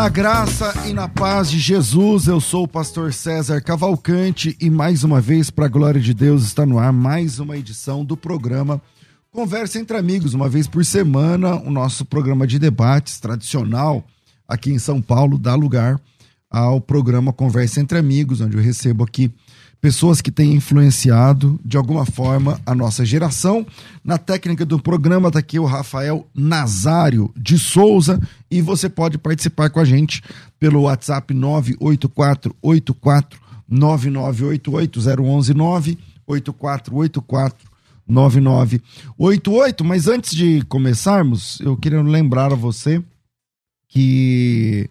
Na graça e na paz de Jesus. Eu sou o pastor César Cavalcante e mais uma vez, para a glória de Deus, está no ar mais uma edição do programa Conversa entre Amigos, uma vez por semana, o nosso programa de debates tradicional aqui em São Paulo dá lugar ao programa Conversa entre Amigos, onde eu recebo aqui pessoas que têm influenciado de alguma forma a nossa geração. Na técnica do programa está aqui o Rafael Nazário de Souza e você pode participar com a gente pelo WhatsApp 98484 9988 011 98484 9988. Mas antes de começarmos, eu queria lembrar a você que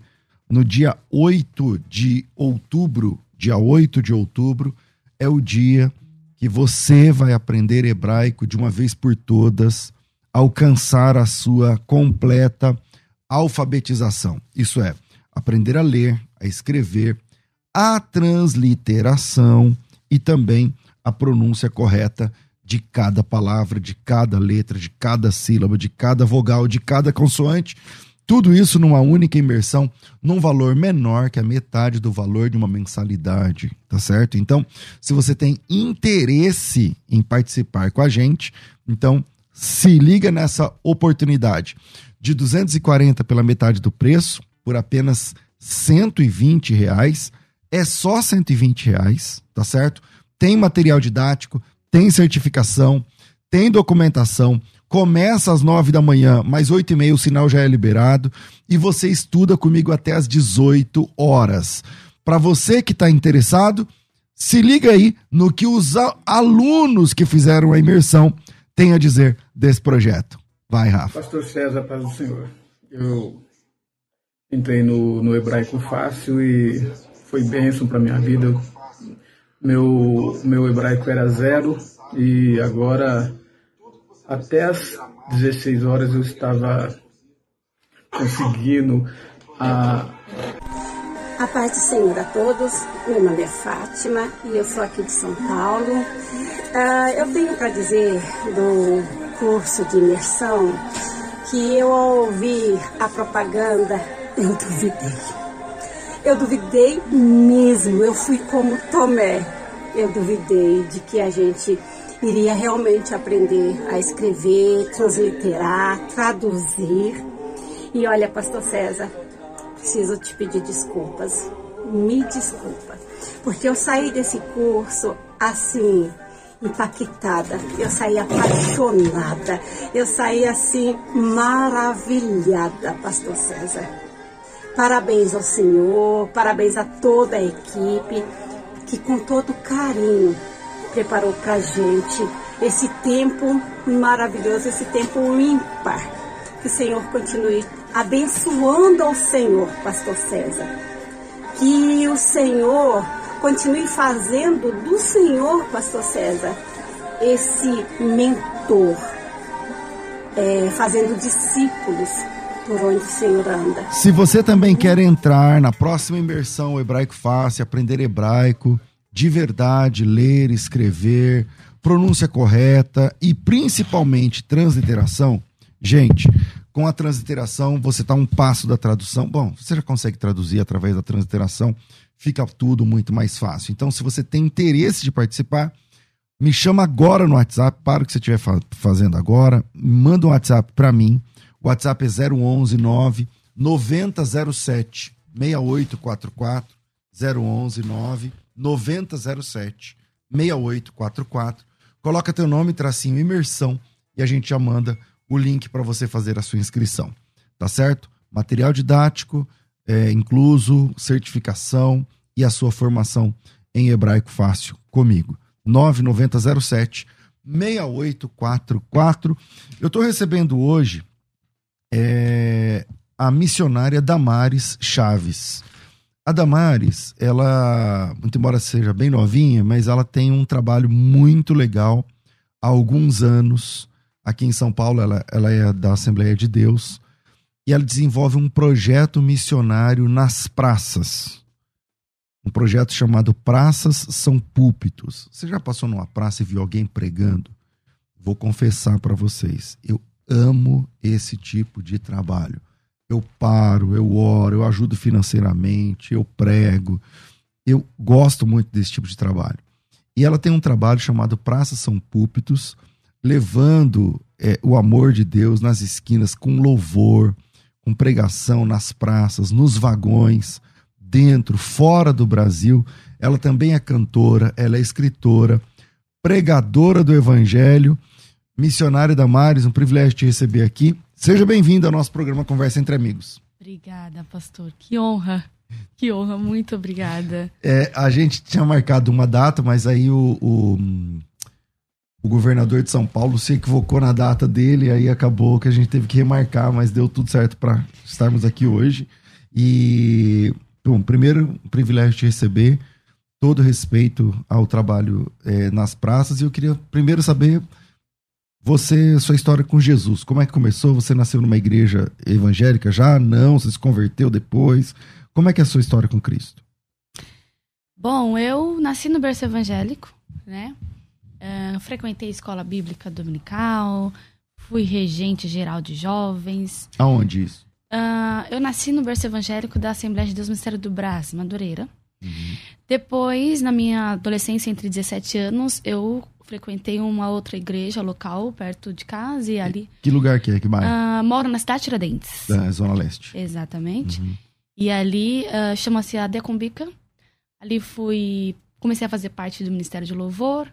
no dia 8 de outubro, dia 8 de outubro, é o dia que você vai aprender hebraico de uma vez por todas, alcançar a sua completa alfabetização. Isso é, aprender a ler, a escrever, a transliteração e também a pronúncia correta de cada palavra, de cada letra, de cada sílaba, de cada vogal, de cada consoante. Tudo isso numa única imersão, num valor menor que a metade do valor de uma mensalidade, tá certo? Então, se você tem interesse em participar com a gente, então se liga nessa oportunidade de 240 pela metade do preço, por apenas 120 reais. É só 120 reais, tá certo? Tem material didático, tem certificação, tem documentação, começa às nove da manhã, mais oito e meia o sinal já é liberado e você estuda comigo até às 18 horas. Para você que está interessado, se liga aí no que os alunos que fizeram a imersão têm a dizer desse projeto. Vai, Rafa. Pastor César, paz do Senhor. Eu entrei no, no hebraico fácil e foi bênção para minha vida. Meu, meu hebraico era zero e agora até as 16 horas eu estava conseguindo a. A paz do Senhor a todos, meu nome é Fátima e eu sou aqui de São Paulo. Uh, eu tenho para dizer do curso de imersão que eu ao ouvir a propaganda, eu duvidei. Eu duvidei mesmo, eu fui como Tomé. Eu duvidei de que a gente iria realmente aprender a escrever, transliterar, traduzir. E olha, Pastor César, preciso te pedir desculpas. Me desculpa, porque eu saí desse curso assim, impactada, eu saí apaixonada, eu saí assim maravilhada, Pastor César. Parabéns ao Senhor, parabéns a toda a equipe que com todo carinho preparou para gente esse tempo maravilhoso, esse tempo ímpar. Que o Senhor continue abençoando ao Senhor, Pastor César. Que o Senhor continue fazendo do Senhor, Pastor César, esse mentor, é, fazendo discípulos por onde o Senhor anda. Se você também quer entrar na próxima imersão Hebraico Fácil, aprender hebraico, de verdade, ler, escrever, pronúncia correta e principalmente transliteração, gente, com a transliteração você está um passo da tradução. Bom, você já consegue traduzir através da transliteração, fica tudo muito mais fácil. Então, se você tem interesse de participar, me chama agora no WhatsApp, para o que você estiver fazendo agora, manda um WhatsApp para mim. O WhatsApp é 011 9 9007 6844 011 9 9007 6844. Coloca teu nome, tracinho imersão e a gente já manda o link para você fazer a sua inscrição. Tá certo? Material didático, é, incluso, certificação e a sua formação em hebraico fácil comigo. 9907 6844. Eu estou recebendo hoje é, a missionária Damares Chaves. A Damares, ela, muito embora seja bem novinha, mas ela tem um trabalho muito legal há alguns anos. Aqui em São Paulo, ela, ela é da Assembleia de Deus e ela desenvolve um projeto missionário nas praças. Um projeto chamado Praças São Púlpitos. Você já passou numa praça e viu alguém pregando? Vou confessar para vocês, eu amo esse tipo de trabalho. Eu paro, eu oro, eu ajudo financeiramente, eu prego. Eu gosto muito desse tipo de trabalho. E ela tem um trabalho chamado Praças São Púlpitos, levando é, o amor de Deus nas esquinas com louvor, com pregação nas praças, nos vagões, dentro, fora do Brasil. Ela também é cantora, ela é escritora, pregadora do evangelho, missionária da Mares, um privilégio te receber aqui. Seja bem-vindo ao nosso programa Conversa entre Amigos. Obrigada, pastor. Que honra. Que honra, muito obrigada. É, a gente tinha marcado uma data, mas aí o, o, o, governador de São Paulo se equivocou na data dele, aí acabou que a gente teve que remarcar, mas deu tudo certo para estarmos aqui hoje. E, bom, primeiro, um privilégio te receber, todo respeito ao trabalho é, nas praças, e eu queria primeiro saber você, sua história com Jesus, como é que começou? Você nasceu numa igreja evangélica já? Não, você se converteu depois? Como é que é a sua história com Cristo? Bom, eu nasci no berço evangélico, né? Uh, frequentei escola bíblica dominical, fui regente geral de jovens. Aonde isso? Uh, eu nasci no berço evangélico da Assembleia de Deus Ministério do Brás, Madureira. Uhum. Depois, na minha adolescência, entre 17 anos, eu frequentei uma outra igreja local perto de casa e ali. Que lugar que é? Que bairro? Uh, moro na cidade de Tiradentes. Da Zona Leste. Exatamente. Uhum. E ali uh, chama-se a Decombica. Ali fui. Comecei a fazer parte do Ministério de Louvor.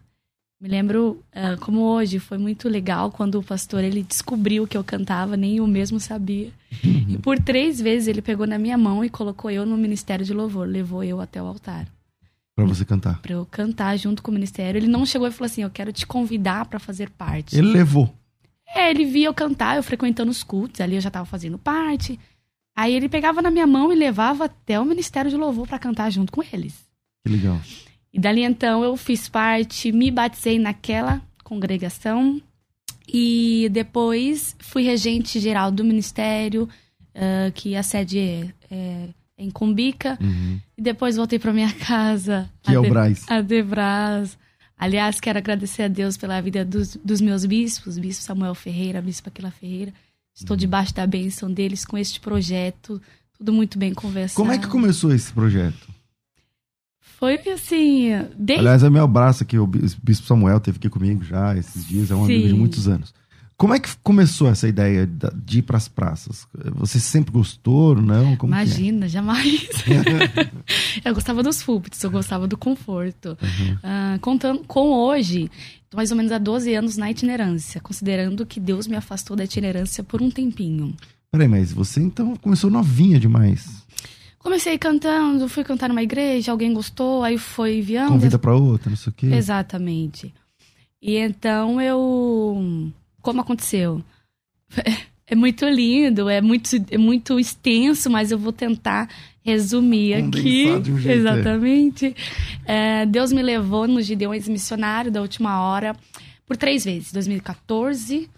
Me lembro uh, como hoje foi muito legal quando o pastor ele descobriu que eu cantava, nem eu mesmo sabia. Uhum. E por três vezes ele pegou na minha mão e colocou eu no Ministério de Louvor, levou eu até o altar. Para você cantar. Para eu cantar junto com o ministério. Ele não chegou e falou assim: Eu quero te convidar para fazer parte. Ele levou. É, ele via eu cantar, eu frequentando os cultos, ali eu já tava fazendo parte. Aí ele pegava na minha mão e levava até o Ministério de Louvor para cantar junto com eles. Que legal. E dali então eu fiz parte, me batizei naquela congregação e depois fui regente geral do ministério, uh, que a sede é, é em Cumbica. Uhum. E depois voltei para minha casa. Que é o Braz. A Debras. Aliás, quero agradecer a Deus pela vida dos, dos meus bispos, bispo Samuel Ferreira, bispo Aquila Ferreira. Estou uhum. debaixo da bênção deles com este projeto. Tudo muito bem conversado. Como é que começou esse projeto? Foi assim. Desde... Aliás, é meu abraço aqui. O Bispo Samuel teve aqui comigo já esses dias. É um Sim. amigo de muitos anos. Como é que começou essa ideia de ir para as praças? Você sempre gostou, não? Como é? Imagina, é? jamais. eu gostava dos púlpitos, eu gostava do conforto. Uhum. Uh, contando com hoje, tô mais ou menos há 12 anos na itinerância, considerando que Deus me afastou da itinerância por um tempinho. Peraí, mas você então começou novinha demais. Comecei cantando, fui cantar numa igreja, alguém gostou, aí foi enviando. Convida para outra, não sei o quê. Exatamente. E então eu como aconteceu. É, muito lindo, é muito, é muito extenso, mas eu vou tentar resumir aqui. Um jeito, é. Exatamente. É. É, Deus me levou no Gideões Missionário da última hora por três vezes. 2014,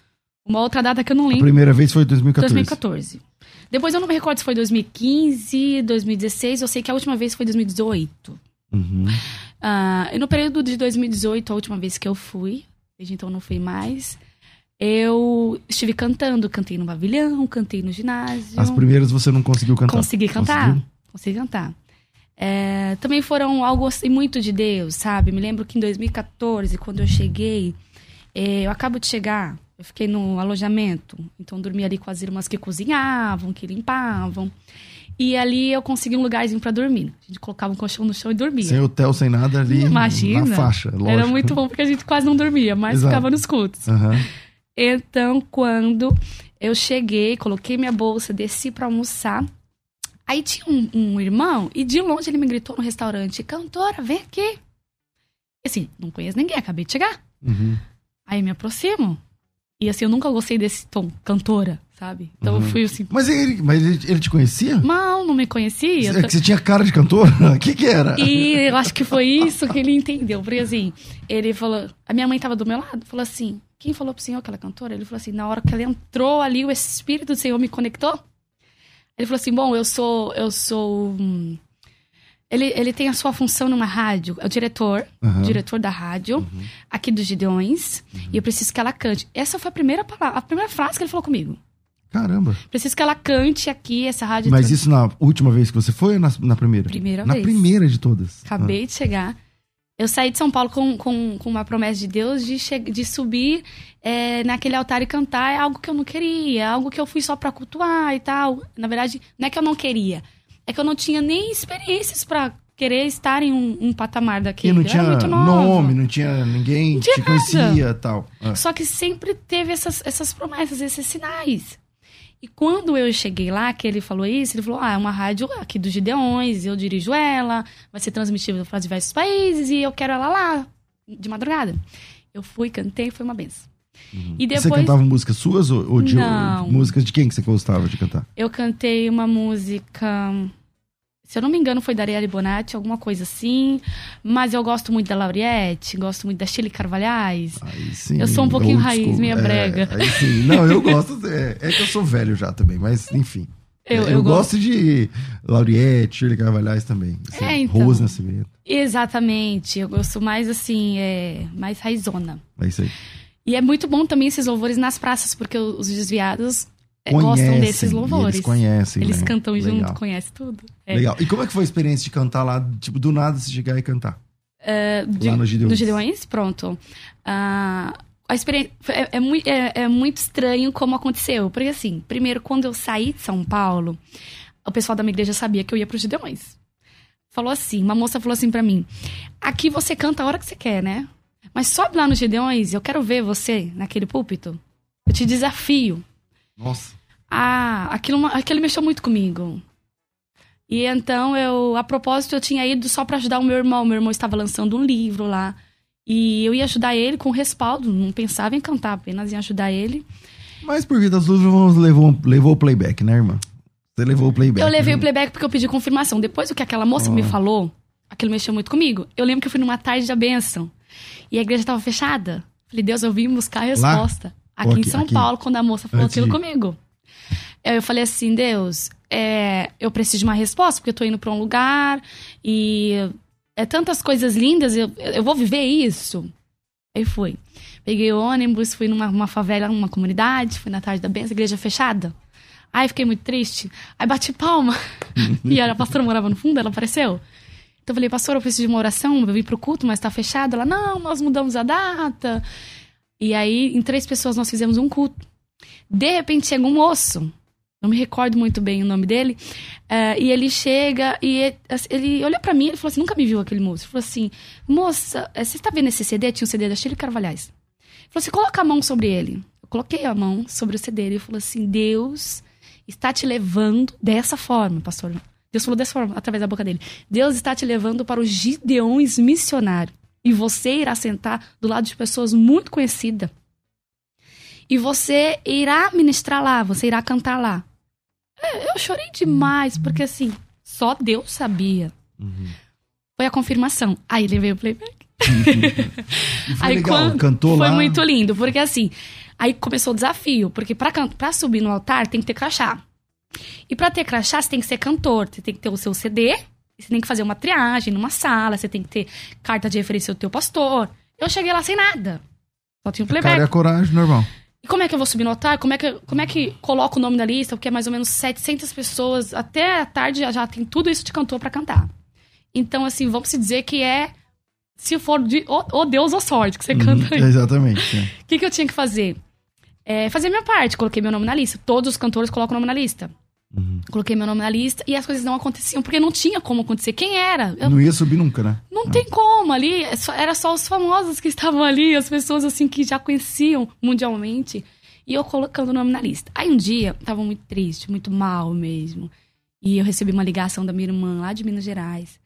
uma outra data que eu não lembro. A primeira vez foi 2014. 2014. Depois eu não me recordo se foi 2015, 2016, eu sei que a última vez foi 2018. Uhum. Uh, e no período de 2018, a última vez que eu fui, desde então não fui mais eu estive cantando, cantei no pavilhão, cantei no ginásio. As primeiras você não conseguiu cantar? Consegui cantar, Conseguiu? consegui cantar. É, também foram algo assim muito de Deus, sabe? Me lembro que em 2014, quando eu cheguei, é, eu acabo de chegar, eu fiquei no alojamento, então dormi ali com as irmãs que cozinhavam, que limpavam. E ali eu consegui um lugarzinho para dormir. A gente colocava um colchão no chão e dormia. Sem hotel, sem nada ali Imagina, na faixa, lógico. Era muito bom porque a gente quase não dormia, mas Exato. ficava nos cultos. Uhum. Então, quando eu cheguei, coloquei minha bolsa, desci para almoçar, Aí tinha um, um, irmão e de longe ele me gritou no restaurante: Cantora, vem aqui. Assim, não conheço ninguém, acabei de chegar. Uhum. Aí me aproximo. E assim, eu nunca gostei desse tom, cantora, sabe? Então uhum. eu fui assim. Mas ele, mas ele, te conhecia? Não, não me conhecia. Você, você tinha cara de cantora? O que que era? E eu acho que foi isso que ele entendeu. Porque assim, ele falou. A minha mãe tava do meu lado, falou assim: quem falou pro senhor que ela é cantora? Ele falou assim: na hora que ela entrou ali, o Espírito do Senhor me conectou. Ele falou assim: bom, eu sou. Eu sou. Hum, ele, ele tem a sua função numa rádio, é o diretor, uhum. diretor da rádio, uhum. aqui dos Gideões, uhum. e eu preciso que ela cante. Essa foi a primeira palavra, a primeira frase que ele falou comigo. Caramba. Preciso que ela cante aqui, essa rádio. Mas isso na última vez que você foi ou na, na primeira? Primeira na vez. Na primeira de todas. Acabei ah. de chegar. Eu saí de São Paulo com, com, com uma promessa de Deus de, de subir é, naquele altar e cantar. É algo que eu não queria, é algo que eu fui só pra cultuar e tal. Na verdade, não é que eu não queria, é que eu não tinha nem experiências para querer estar em um, um patamar daquele. E não tinha nome, não tinha ninguém não tinha te conhecia e tal. É. Só que sempre teve essas, essas promessas, esses sinais. E quando eu cheguei lá, que ele falou isso, ele falou: Ah, é uma rádio aqui dos Gideões, eu dirijo ela, vai ser transmitida para diversos países e eu quero ela lá, de madrugada. Eu fui, cantei, foi uma benção. Uhum. E depois... Você cantava músicas suas ou, ou de Não. músicas de quem que você gostava de cantar? Eu cantei uma música se eu não me engano, foi da Arielle Bonatti, alguma coisa assim. Mas eu gosto muito da Lauriette, gosto muito da Chile Carvalhais. Aí sim, eu sou um pouquinho raiz, meia é, brega. Aí sim. Não, eu gosto. É, é, que eu sou velho já também, mas enfim. Eu, eu, eu gosto. gosto de Lauriette, Shirley Carvalhais também. Assim, é, então, Rose Nascimento. Exatamente. Eu gosto mais assim, é, mais raizona. É isso aí. E é muito bom também esses louvores nas praças, porque os desviados é, conhecem, gostam desses louvores. Eles conhecem. Eles né? cantam Legal. junto, conhecem tudo. É. Legal. E como é que foi a experiência de cantar lá, tipo, do nada se chegar e cantar? Uh, de, lá no Gideões. No Gideões, pronto. Uh, a experiência é, é, muito, é, é, muito estranho como aconteceu. Porque assim, primeiro, quando eu saí de São Paulo, o pessoal da minha igreja sabia que eu ia pro Gideões. Falou assim, uma moça falou assim para mim: aqui você canta a hora que você quer, né? Mas sobe lá no Gideões, eu quero ver você naquele púlpito. Eu te desafio. Nossa. Ah, aquilo, aquilo mexeu muito comigo. E então eu, a propósito, eu tinha ido só para ajudar o meu irmão. Meu irmão estava lançando um livro lá. E eu ia ajudar ele com respaldo, não pensava em cantar, apenas em ajudar ele. Mas por vida das luvas levou, levou o playback, né, irmã? Você levou o playback. Eu levei né? o playback porque eu pedi confirmação. Depois do que aquela moça oh. me falou, aquilo mexeu muito comigo. Eu lembro que eu fui numa tarde da bênção. E a igreja estava fechada. Falei, Deus, eu vim buscar a resposta. Lá? Aqui, aqui, em São aqui. Paulo, quando a moça falou Antes aquilo de... comigo. Eu falei assim, Deus, é, eu preciso de uma resposta, porque eu tô indo pra um lugar e é tantas coisas lindas, eu, eu vou viver isso. Aí fui. Peguei o ônibus, fui numa favela, numa comunidade, fui na tarde da benção, igreja fechada. Aí fiquei muito triste. Aí bati palma. e a pastora morava no fundo, ela apareceu. Então eu falei, pastor, eu preciso de uma oração, eu vim pro culto, mas tá fechado. Ela, não, nós mudamos a data. E aí, em três pessoas, nós fizemos um culto. De repente chega um moço, não me recordo muito bem o nome dele, uh, e ele chega e ele olhou para mim e falou assim: nunca me viu aquele moço. Ele falou assim: moça, eh, você está vendo esse CD? Tinha um CD da Chile Carvalhais. Ele falou assim: coloca a mão sobre ele. Eu coloquei a mão sobre o CD ele falou assim: Deus está te levando dessa forma, pastor. Deus falou dessa forma, através da boca dele. Deus está te levando para os Gideões missionários. E você irá sentar do lado de pessoas muito conhecidas e você irá ministrar lá, você irá cantar lá. É, eu chorei demais, porque assim, só Deus sabia. Uhum. Foi a confirmação. Aí levei o playback. aí legal, quando, cantou foi lá. Foi muito lindo, porque assim, aí começou o desafio, porque pra, pra subir no altar tem que ter crachá. E para ter crachá, você tem que ser cantor, você tem que ter o seu CD, você tem que fazer uma triagem numa sala, você tem que ter carta de referência do teu pastor. Eu cheguei lá sem nada. Só tinha um playback. Cara é a coragem, normal. E como é que eu vou subir no altar? Como é que, como é que coloco o nome na lista? Porque é mais ou menos 700 pessoas. Até a tarde já, já tem tudo isso de cantor para cantar. Então, assim, vamos se dizer que é. Se for de. Ô, Deus ou sorte que você uhum, canta aí. Exatamente. O é. que, que eu tinha que fazer? É, fazer minha parte. Coloquei meu nome na lista. Todos os cantores colocam o nome na lista. Uhum. Coloquei meu nome na lista e as coisas não aconteciam, porque não tinha como acontecer. Quem era? Eu... Não ia subir nunca, né? Não, não. tem como. Ali é era só os famosos que estavam ali, as pessoas assim que já conheciam mundialmente. E eu colocando o nome na lista. Aí um dia, tava muito triste, muito mal mesmo. E eu recebi uma ligação da minha irmã lá de Minas Gerais.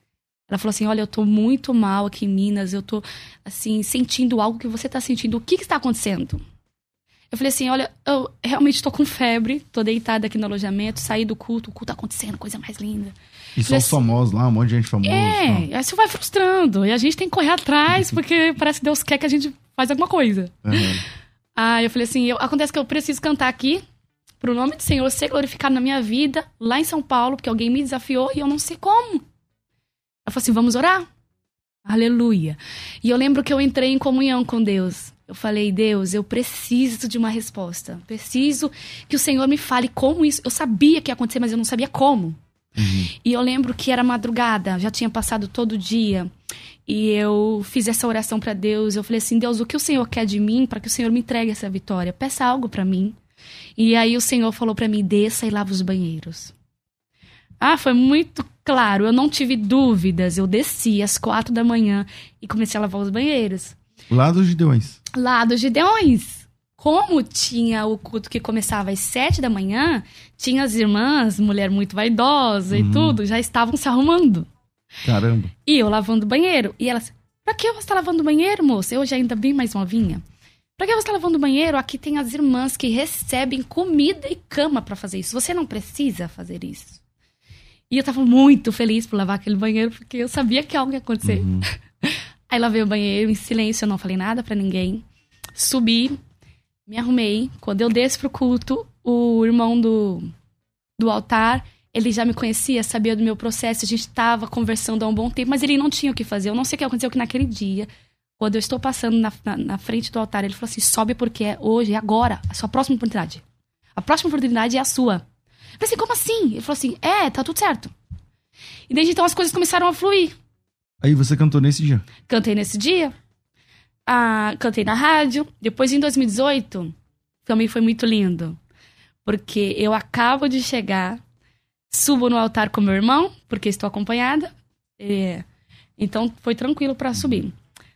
Ela falou assim: Olha, eu tô muito mal aqui em Minas, eu tô, assim, sentindo algo que você tá sentindo. O que que está acontecendo? Eu falei assim: Olha, eu realmente tô com febre, tô deitada aqui no alojamento, saí do culto, o culto tá acontecendo, coisa mais linda. E só os famosos lá, um monte de gente famosa. É, isso vai frustrando. E a gente tem que correr atrás, porque parece que Deus quer que a gente faça alguma coisa. Uhum. Aí eu falei assim: eu, acontece que eu preciso cantar aqui, pro nome do Senhor ser glorificado na minha vida, lá em São Paulo, porque alguém me desafiou e eu não sei como. Ela falou assim: vamos orar? Aleluia. E eu lembro que eu entrei em comunhão com Deus. Eu falei, Deus, eu preciso de uma resposta. Preciso que o Senhor me fale como isso. Eu sabia que ia acontecer, mas eu não sabia como. Uhum. E eu lembro que era madrugada, já tinha passado todo o dia. E eu fiz essa oração para Deus. Eu falei assim: Deus, o que o Senhor quer de mim para que o Senhor me entregue essa vitória? Peça algo para mim. E aí o Senhor falou para mim: desça e lava os banheiros. Ah, foi muito claro, eu não tive dúvidas. Eu desci às quatro da manhã e comecei a lavar os banheiros. Lá dos Gideões. Lá dos Gideões. Como tinha o culto que começava às sete da manhã, tinha as irmãs, mulher muito vaidosa uhum. e tudo, já estavam se arrumando. Caramba. E eu lavando o banheiro. E elas, pra que você está lavando o banheiro, moça? Eu já ainda bem mais novinha. Pra que você está lavando o banheiro? Aqui tem as irmãs que recebem comida e cama para fazer isso. Você não precisa fazer isso. E eu tava muito feliz por lavar aquele banheiro, porque eu sabia que algo ia acontecer. Uhum. Aí lavei o banheiro em silêncio, eu não falei nada para ninguém. Subi, me arrumei. Quando eu desço pro culto, o irmão do, do altar, ele já me conhecia, sabia do meu processo. A gente tava conversando há um bom tempo, mas ele não tinha o que fazer. Eu não sei o que aconteceu que naquele dia, quando eu estou passando na, na, na frente do altar, ele falou assim: sobe porque é hoje, é agora, a sua próxima oportunidade. A próxima oportunidade é a sua. Eu falei assim, como assim? Ele falou assim, é, tá tudo certo. E desde então as coisas começaram a fluir. Aí você cantou nesse dia? Cantei nesse dia. Ah, cantei na rádio. Depois, em 2018, também foi muito lindo. Porque eu acabo de chegar, subo no altar com meu irmão, porque estou acompanhada. É, então, foi tranquilo para subir.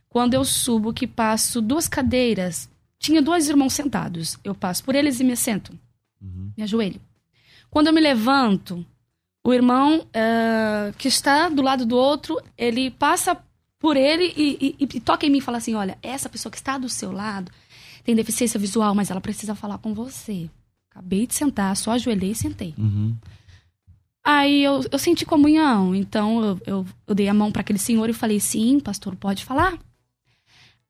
Quando eu subo, que passo duas cadeiras, tinha dois irmãos sentados. Eu passo por eles e me sento. Uhum. Me ajoelho. Quando eu me levanto, o irmão uh, que está do lado do outro, ele passa por ele e, e, e, toca em mim e fala assim: Olha, essa pessoa que está do seu lado tem deficiência visual, mas ela precisa falar com você. Acabei de sentar, só ajoelhei e sentei. Uhum. Aí eu, eu senti comunhão, então eu, eu, eu dei a mão para aquele senhor e falei: Sim, pastor, pode falar.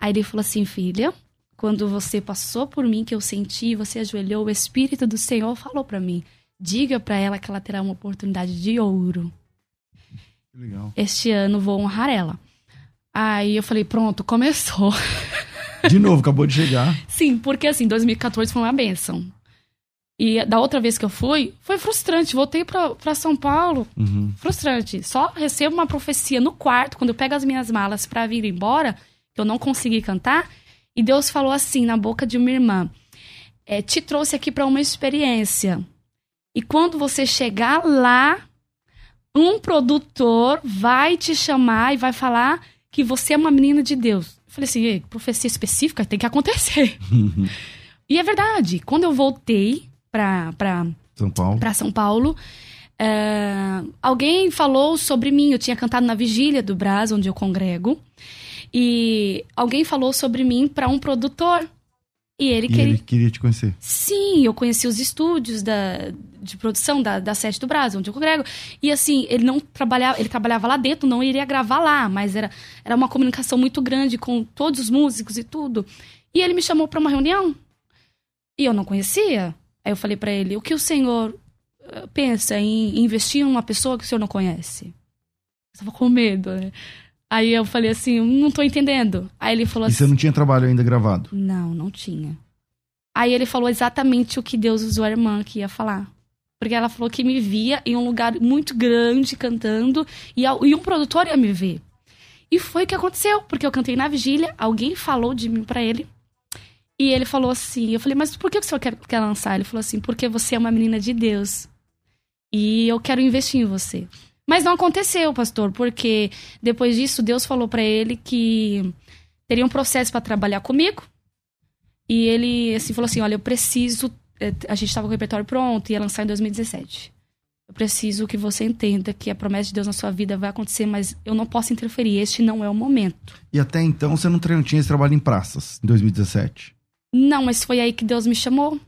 Aí ele falou assim: Filha, quando você passou por mim, que eu senti, você ajoelhou, o Espírito do Senhor falou para mim: Diga para ela que ela terá uma oportunidade de ouro. Legal. Este ano vou honrar ela. Aí eu falei, pronto, começou. De novo, acabou de chegar. Sim, porque assim, 2014 foi uma benção. E da outra vez que eu fui, foi frustrante. Voltei para São Paulo, uhum. frustrante. Só recebo uma profecia no quarto, quando eu pego as minhas malas para vir embora, que eu não consegui cantar. E Deus falou assim, na boca de uma irmã: é, Te trouxe aqui para uma experiência. E quando você chegar lá, um produtor vai te chamar e vai falar que você é uma menina de Deus. Eu falei assim, profecia específica tem que acontecer. e é verdade. Quando eu voltei para São Paulo, pra São Paulo é, alguém falou sobre mim. Eu tinha cantado na vigília do Brás, onde eu congrego. E alguém falou sobre mim para um produtor. E ele, e queria... ele queria te conhecer. Sim, eu conheci os estúdios da, de produção da, da Sete do Brasil, onde eu congrego. E assim, ele não trabalhava, ele trabalhava lá dentro, não iria gravar lá, mas era, era uma comunicação muito grande com todos os músicos e tudo. E ele me chamou para uma reunião. E eu não conhecia. Aí eu falei para ele: "O que o senhor eh, pensa em investir em uma pessoa que o senhor não conhece?" Eu tava com medo, né? Aí eu falei assim, não tô entendendo. Aí ele falou e assim. você não tinha trabalho ainda gravado? Não, não tinha. Aí ele falou exatamente o que Deus usou a irmã que ia falar. Porque ela falou que me via em um lugar muito grande cantando e, e um produtor ia me ver. E foi o que aconteceu, porque eu cantei na vigília, alguém falou de mim para ele. E ele falou assim: Eu falei, mas por que o senhor quer, quer lançar? Ele falou assim: Porque você é uma menina de Deus. E eu quero investir em você. Mas não aconteceu, pastor, porque depois disso Deus falou para ele que teria um processo para trabalhar comigo. E ele assim falou assim: "Olha, eu preciso, eh, a gente estava com o repertório pronto, ia lançar em 2017. Eu preciso que você entenda que a promessa de Deus na sua vida vai acontecer, mas eu não posso interferir. Este não é o momento. E até então você não tinha esse trabalho em praças, em 2017? Não, mas foi aí que Deus me chamou.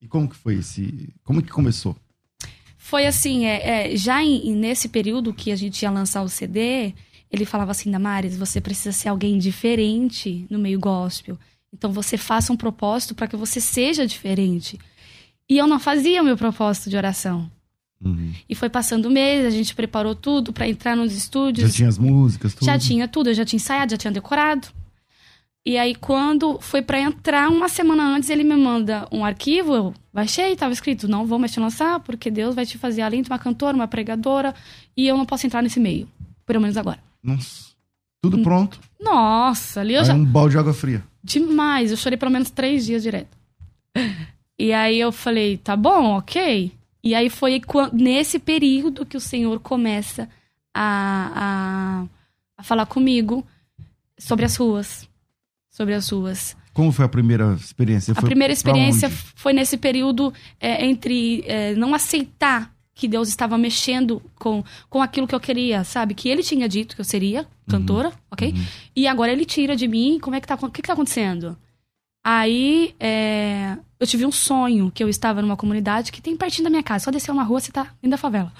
E como que foi esse. Como que começou? Foi assim, é, é já em, nesse período que a gente ia lançar o CD, ele falava assim, Damares, você precisa ser alguém diferente no meio gospel. Então você faça um propósito para que você seja diferente. E eu não fazia o meu propósito de oração. Uhum. E foi passando o mês, a gente preparou tudo para entrar nos estúdios. Já tinha as músicas, tudo? Já tinha tudo, eu já tinha ensaiado, já tinha decorado. E aí, quando foi para entrar, uma semana antes, ele me manda um arquivo, eu baixei, tava escrito, não vou mais te lançar, porque Deus vai te fazer além de uma cantora, uma pregadora, e eu não posso entrar nesse meio, pelo menos agora. Nossa, tudo pronto? Nossa, ali eu aí já... um balde de água fria. Demais, eu chorei pelo menos três dias direto. E aí eu falei, tá bom, ok. E aí foi nesse período que o Senhor começa a, a, a falar comigo sobre as ruas. Sobre as ruas. Como foi a primeira experiência? a primeira experiência foi nesse período é, entre é, não aceitar que Deus estava mexendo com, com aquilo que eu queria, sabe? Que ele tinha dito que eu seria cantora, uhum. ok? Uhum. E agora ele tira de mim, como é que tá, o que, que tá acontecendo? Aí, é, eu tive um sonho que eu estava numa comunidade que tem pertinho da minha casa. Só descer uma rua, você tá dentro da favela.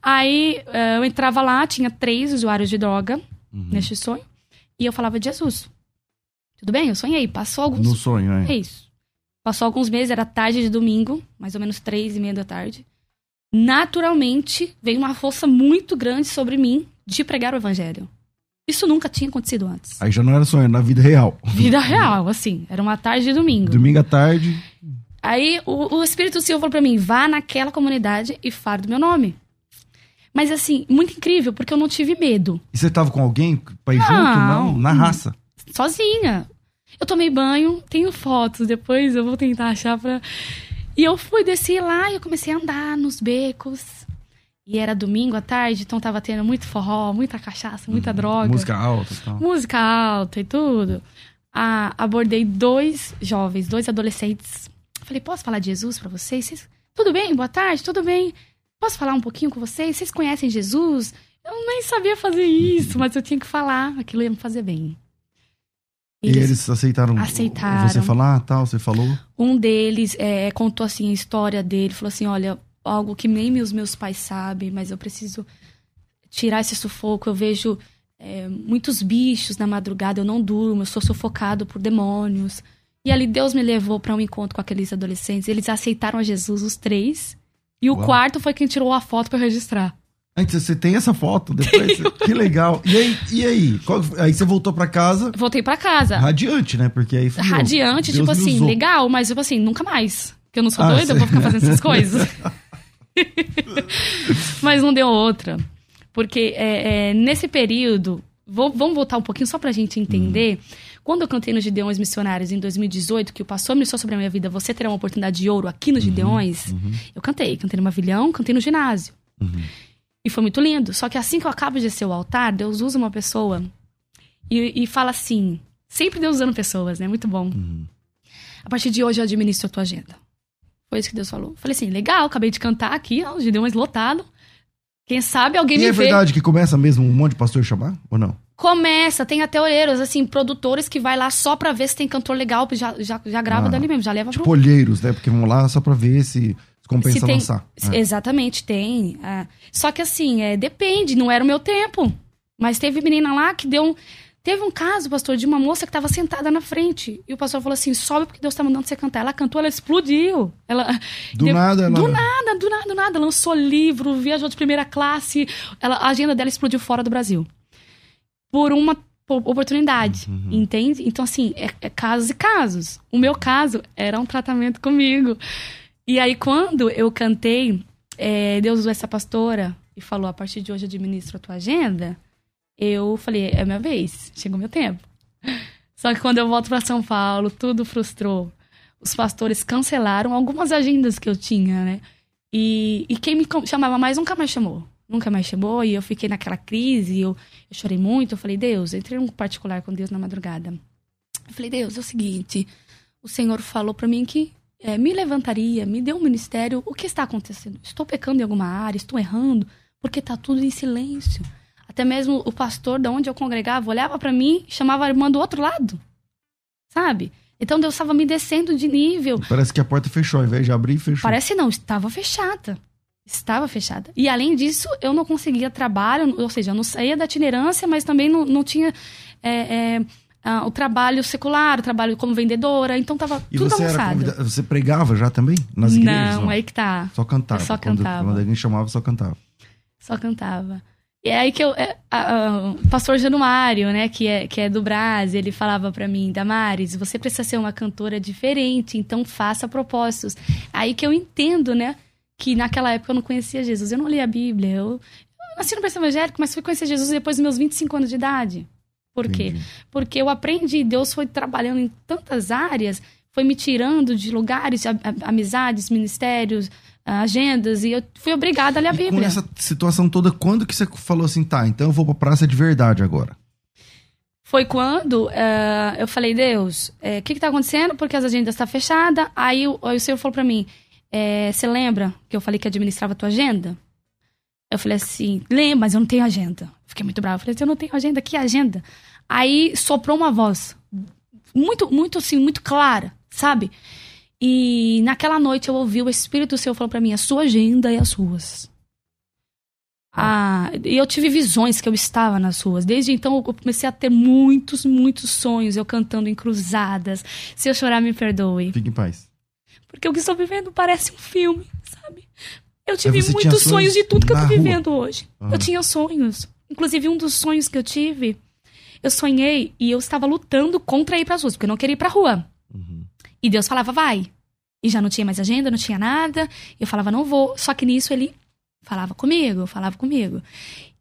Aí, é, eu entrava lá, tinha três usuários de droga uhum. neste sonho. E eu falava de Jesus. Tudo bem? Eu sonhei. Passou alguns... No sonho, é. É isso. Passou alguns meses, era tarde de domingo. Mais ou menos três e meia da tarde. Naturalmente, veio uma força muito grande sobre mim de pregar o evangelho. Isso nunca tinha acontecido antes. Aí já não era sonho, era na vida real. Vida real, assim. Era uma tarde de domingo. Domingo à tarde. Aí o, o Espírito Santo falou pra mim: vá naquela comunidade e fale do meu nome. Mas assim, muito incrível, porque eu não tive medo. E você tava com alguém pra ir não, junto? Não, na raça. Sozinha. Eu tomei banho, tenho fotos, depois eu vou tentar achar pra. E eu fui, descer lá e eu comecei a andar nos becos. E era domingo à tarde, então tava tendo muito forró, muita cachaça, muita uhum. droga. Música alta e tal. Música alta e tudo. Ah, abordei dois jovens, dois adolescentes. Falei, posso falar de Jesus para vocês? vocês? Tudo bem? Boa tarde, tudo bem? Posso falar um pouquinho com vocês? Vocês conhecem Jesus? Eu nem sabia fazer isso, mas eu tinha que falar, aquilo ia me fazer bem. Eles, e eles aceitaram, aceitaram você falar, tal, você falou? Um deles é, contou assim a história dele, falou assim, olha, algo que nem os meus pais sabem, mas eu preciso tirar esse sufoco. Eu vejo é, muitos bichos na madrugada, eu não durmo, eu sou sufocado por demônios. E ali Deus me levou para um encontro com aqueles adolescentes. Eles aceitaram a Jesus, os três. E o Uau. quarto foi quem tirou a foto para registrar. Antes, você tem essa foto depois? que legal. E aí? E aí? Qual, aí você voltou para casa? Voltei para casa. Radiante, né? Porque aí foi. Radiante, Deus tipo assim, usou. legal, mas tipo assim, nunca mais. Porque eu não sou ah, doida, eu vou ficar fazendo essas coisas. Mas não deu outra. Porque é, é, nesse período, vou, vamos voltar um pouquinho só pra gente entender. Uhum. Quando eu cantei nos Gideões Missionários em 2018, que o pastor me sobre a minha vida, você terá uma oportunidade de ouro aqui nos uhum. Gideões, uhum. eu cantei. Cantei no Mavilhão, cantei no ginásio. Uhum. E foi muito lindo. Só que assim que eu acabo de descer o altar, Deus usa uma pessoa e, e fala assim. Sempre Deus usando pessoas, né? Muito bom. Uhum. A partir de hoje eu administro a tua agenda. Foi isso que Deus falou. Falei assim, legal, acabei de cantar aqui, ó, deu mais lotado. Quem sabe alguém e me é vê. é verdade que começa mesmo um monte de pastor chamar, ou não? Começa, tem até orelhos, assim, produtores que vai lá só pra ver se tem cantor legal, já, já, já grava ah, dali mesmo, já leva tipo pro... olheiros, né? Porque vão lá só pra ver se compensa se tem, lançar. É. Exatamente, tem. É. Só que assim, é, depende, não era o meu tempo. Mas teve menina lá que deu um Teve um caso, pastor, de uma moça que estava sentada na frente. E o pastor falou assim: sobe porque Deus está mandando você cantar. Ela cantou, ela explodiu. Ela, do deu, nada, ela... Do nada, do nada, do nada. Lançou livro, viajou de primeira classe. Ela, a agenda dela explodiu fora do Brasil. Por uma oportunidade, uhum. entende? Então, assim, é, é casos e casos. O meu caso era um tratamento comigo. E aí, quando eu cantei, é, Deus usou essa pastora e falou: a partir de hoje administro a tua agenda eu falei, é minha vez, chegou meu tempo. Só que quando eu volto para São Paulo, tudo frustrou. Os pastores cancelaram algumas agendas que eu tinha, né? E, e quem me chamava mais nunca mais chamou. Nunca mais chamou. E eu fiquei naquela crise, eu, eu chorei muito. Eu falei, Deus, entrei num particular com Deus na madrugada. Eu falei, Deus, é o seguinte: o Senhor falou para mim que é, me levantaria, me dê um ministério. O que está acontecendo? Estou pecando em alguma área? Estou errando? Porque está tudo em silêncio. Até mesmo o pastor de onde eu congregava olhava para mim e chamava a irmã do outro lado. Sabe? Então Deus estava me descendo de nível. Parece que a porta fechou, ao invés de abrir, fechou. Parece não, estava fechada. Estava fechada. E além disso, eu não conseguia trabalho, ou seja, eu não saía da itinerância, mas também não, não tinha é, é, o trabalho secular, o trabalho como vendedora, então tava e tudo você avançado. Era você pregava já também? Nas igrejas? Não, Não, aí que tá. Só cantava. Eu só Quando- cantava. Quando, alguém chamava, só cantava. Só cantava. E é aí que eu. é, a- a- o pastor Januário, né, que é, que é do Brás, ele falava pra mim, Damares, você precisa ser uma cantora diferente, então faça propósitos. Aí que eu entendo, né, que naquela época eu não conhecia Jesus. Eu não li a Bíblia. Eu, eu nasci no berço evangélico, mas fui conhecer Jesus depois dos meus 25 anos de idade. Por quê? Entendi. Porque eu aprendi, Deus foi trabalhando em tantas áreas, foi me tirando de lugares, amizades, ministérios, agendas, e eu fui obrigada a ler a E com Bíblia. essa situação toda, quando que você falou assim, tá, então eu vou pra praça de verdade agora? Foi quando eh, eu falei, Deus, eh, o que que tá acontecendo? Porque as agendas estão fechadas. Aí, o- aí o Senhor falou pra mim, eh, você lembra que eu falei que administrava a tua agenda? Eu falei assim, lembro, mas eu não tenho agenda. Fiquei muito brava. Eu falei assim, eu não tenho agenda, que agenda? Aí soprou uma voz, muito, muito assim, muito clara, sabe? E naquela noite eu ouvi o Espírito Senhor falando pra mim, a sua agenda e as ruas. Ah, e eu tive visões que eu estava nas ruas. Desde então eu comecei a ter muitos, muitos sonhos, eu cantando em cruzadas. Se eu chorar, me perdoe. Fique em paz. Porque o que estou vivendo parece um filme, sabe? Eu tive muitos sonhos sonhos de tudo que eu tô rua? vivendo hoje. Aham. Eu tinha sonhos. Inclusive, um dos sonhos que eu tive, eu sonhei e eu estava lutando contra ir para as ruas, porque eu não queria ir pra rua. Uhum. E Deus falava, vai. E já não tinha mais agenda, não tinha nada. Eu falava, não vou. Só que nisso ele falava comigo, falava comigo.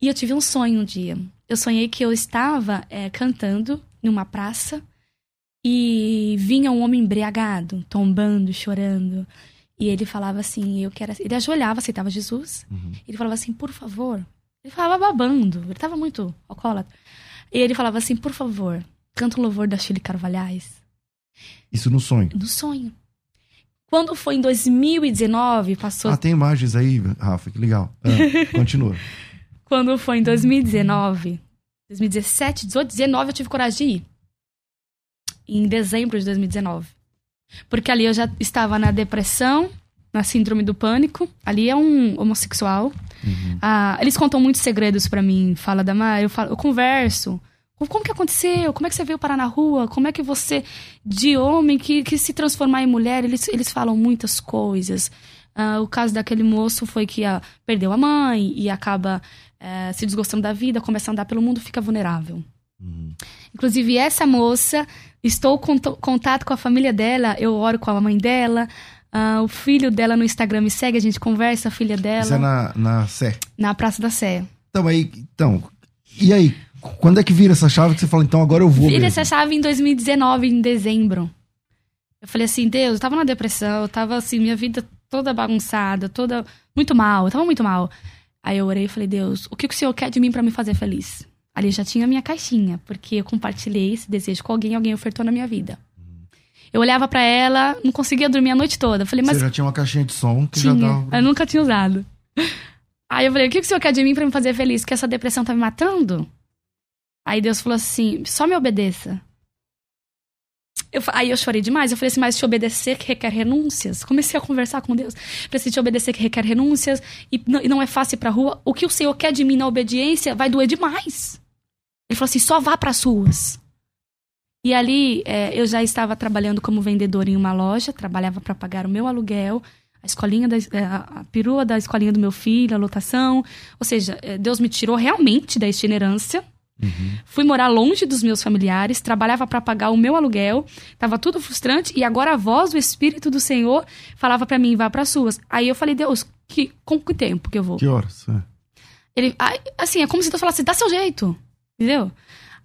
E eu tive um sonho um dia. Eu sonhei que eu estava eh, cantando numa praça e vinha um homem embriagado, tombando, chorando. E ele falava assim, eu quero... Ele ajoelhava, aceitava Jesus. Uhum. Ele falava assim, por favor. Ele falava babando, ele tava muito alcoólatra. E ele falava assim, por favor, canta um louvor da Chile Carvalhais Isso no sonho. do sonho. Quando foi em 2019, passou. Ah, tem imagens aí, Rafa, que legal. Ah, continua. Quando foi em 2019, 2017, 18, 19, eu tive coragem de ir. Em dezembro de 2019. Porque ali eu já estava na depressão, na síndrome do pânico. Ali é um homossexual. Uhum. Ah, eles contam muitos segredos pra mim. Fala da Mar, eu, falo, eu converso. Como- Como que aconteceu? Como é que você veio parar na rua? Como é que você, de homem, que, que se transformar em mulher? Eles, eles falam muitas coisas. Ah, o caso daquele moço foi que ah, perdeu a mãe e acaba eh, se desgostando da vida, começa a andar pelo mundo, fica vulnerável. Uhum. Inclusive, essa moça, estou em contato com a família dela, eu oro com a mãe dela. ah, o filho dela no Instagram me segue, a gente conversa, a filha dela, Isso é na, na Sé. na Praça da Sé. Então, aí, então, e aí? Quando é que vira essa chave que você fala, então agora eu vou Vira mesmo? essa chave em 2019, em dezembro. Eu falei assim, Deus, eu tava na depressão, eu tava assim, minha vida toda bagunçada, toda muito mal, eu tava muito mal. Aí eu orei e falei, Deus, o que o Senhor quer de mim pra me fazer feliz? Ali já tinha a minha caixinha, porque eu compartilhei esse desejo com alguém, alguém ofertou na minha vida. Eu olhava pra ela, não conseguia dormir a noite toda. Eu falei, mas Você já tinha uma caixinha de som que já tinha, dava... eu nunca tinha usado. Aí eu falei, o que o Senhor quer de mim pra me fazer feliz? Que essa depressão tá me matando? Aí Deus falou assim, só me obedeça. Eu aí eu chorei demais. Eu falei assim, mas te obedecer que requer renúncias. Comecei a conversar com Deus. Falei assim, te obedecer que requer renúncias e não, e não é fácil ir pra rua. O que o Senhor quer de mim na obediência vai doer demais. Ele falou assim, só vá pras ruas. E ali é, eu já estava trabalhando como vendedora em uma loja, trabalhava para pagar o meu aluguel, a escolinha da, é, a perua da escolinha do meu filho, a lotação. Ou seja, é, Deus me tirou realmente da itinerância. Uhum. Fui morar longe dos meus familiares, trabalhava para pagar o meu aluguel, tava tudo frustrante e agora a voz do Espírito do Senhor falava para mim, vá para suas. Aí eu falei, Deus, que com que tempo que eu vou? Que horas? É. Ele, assim, é como se Deus falasse, dá seu jeito, entendeu?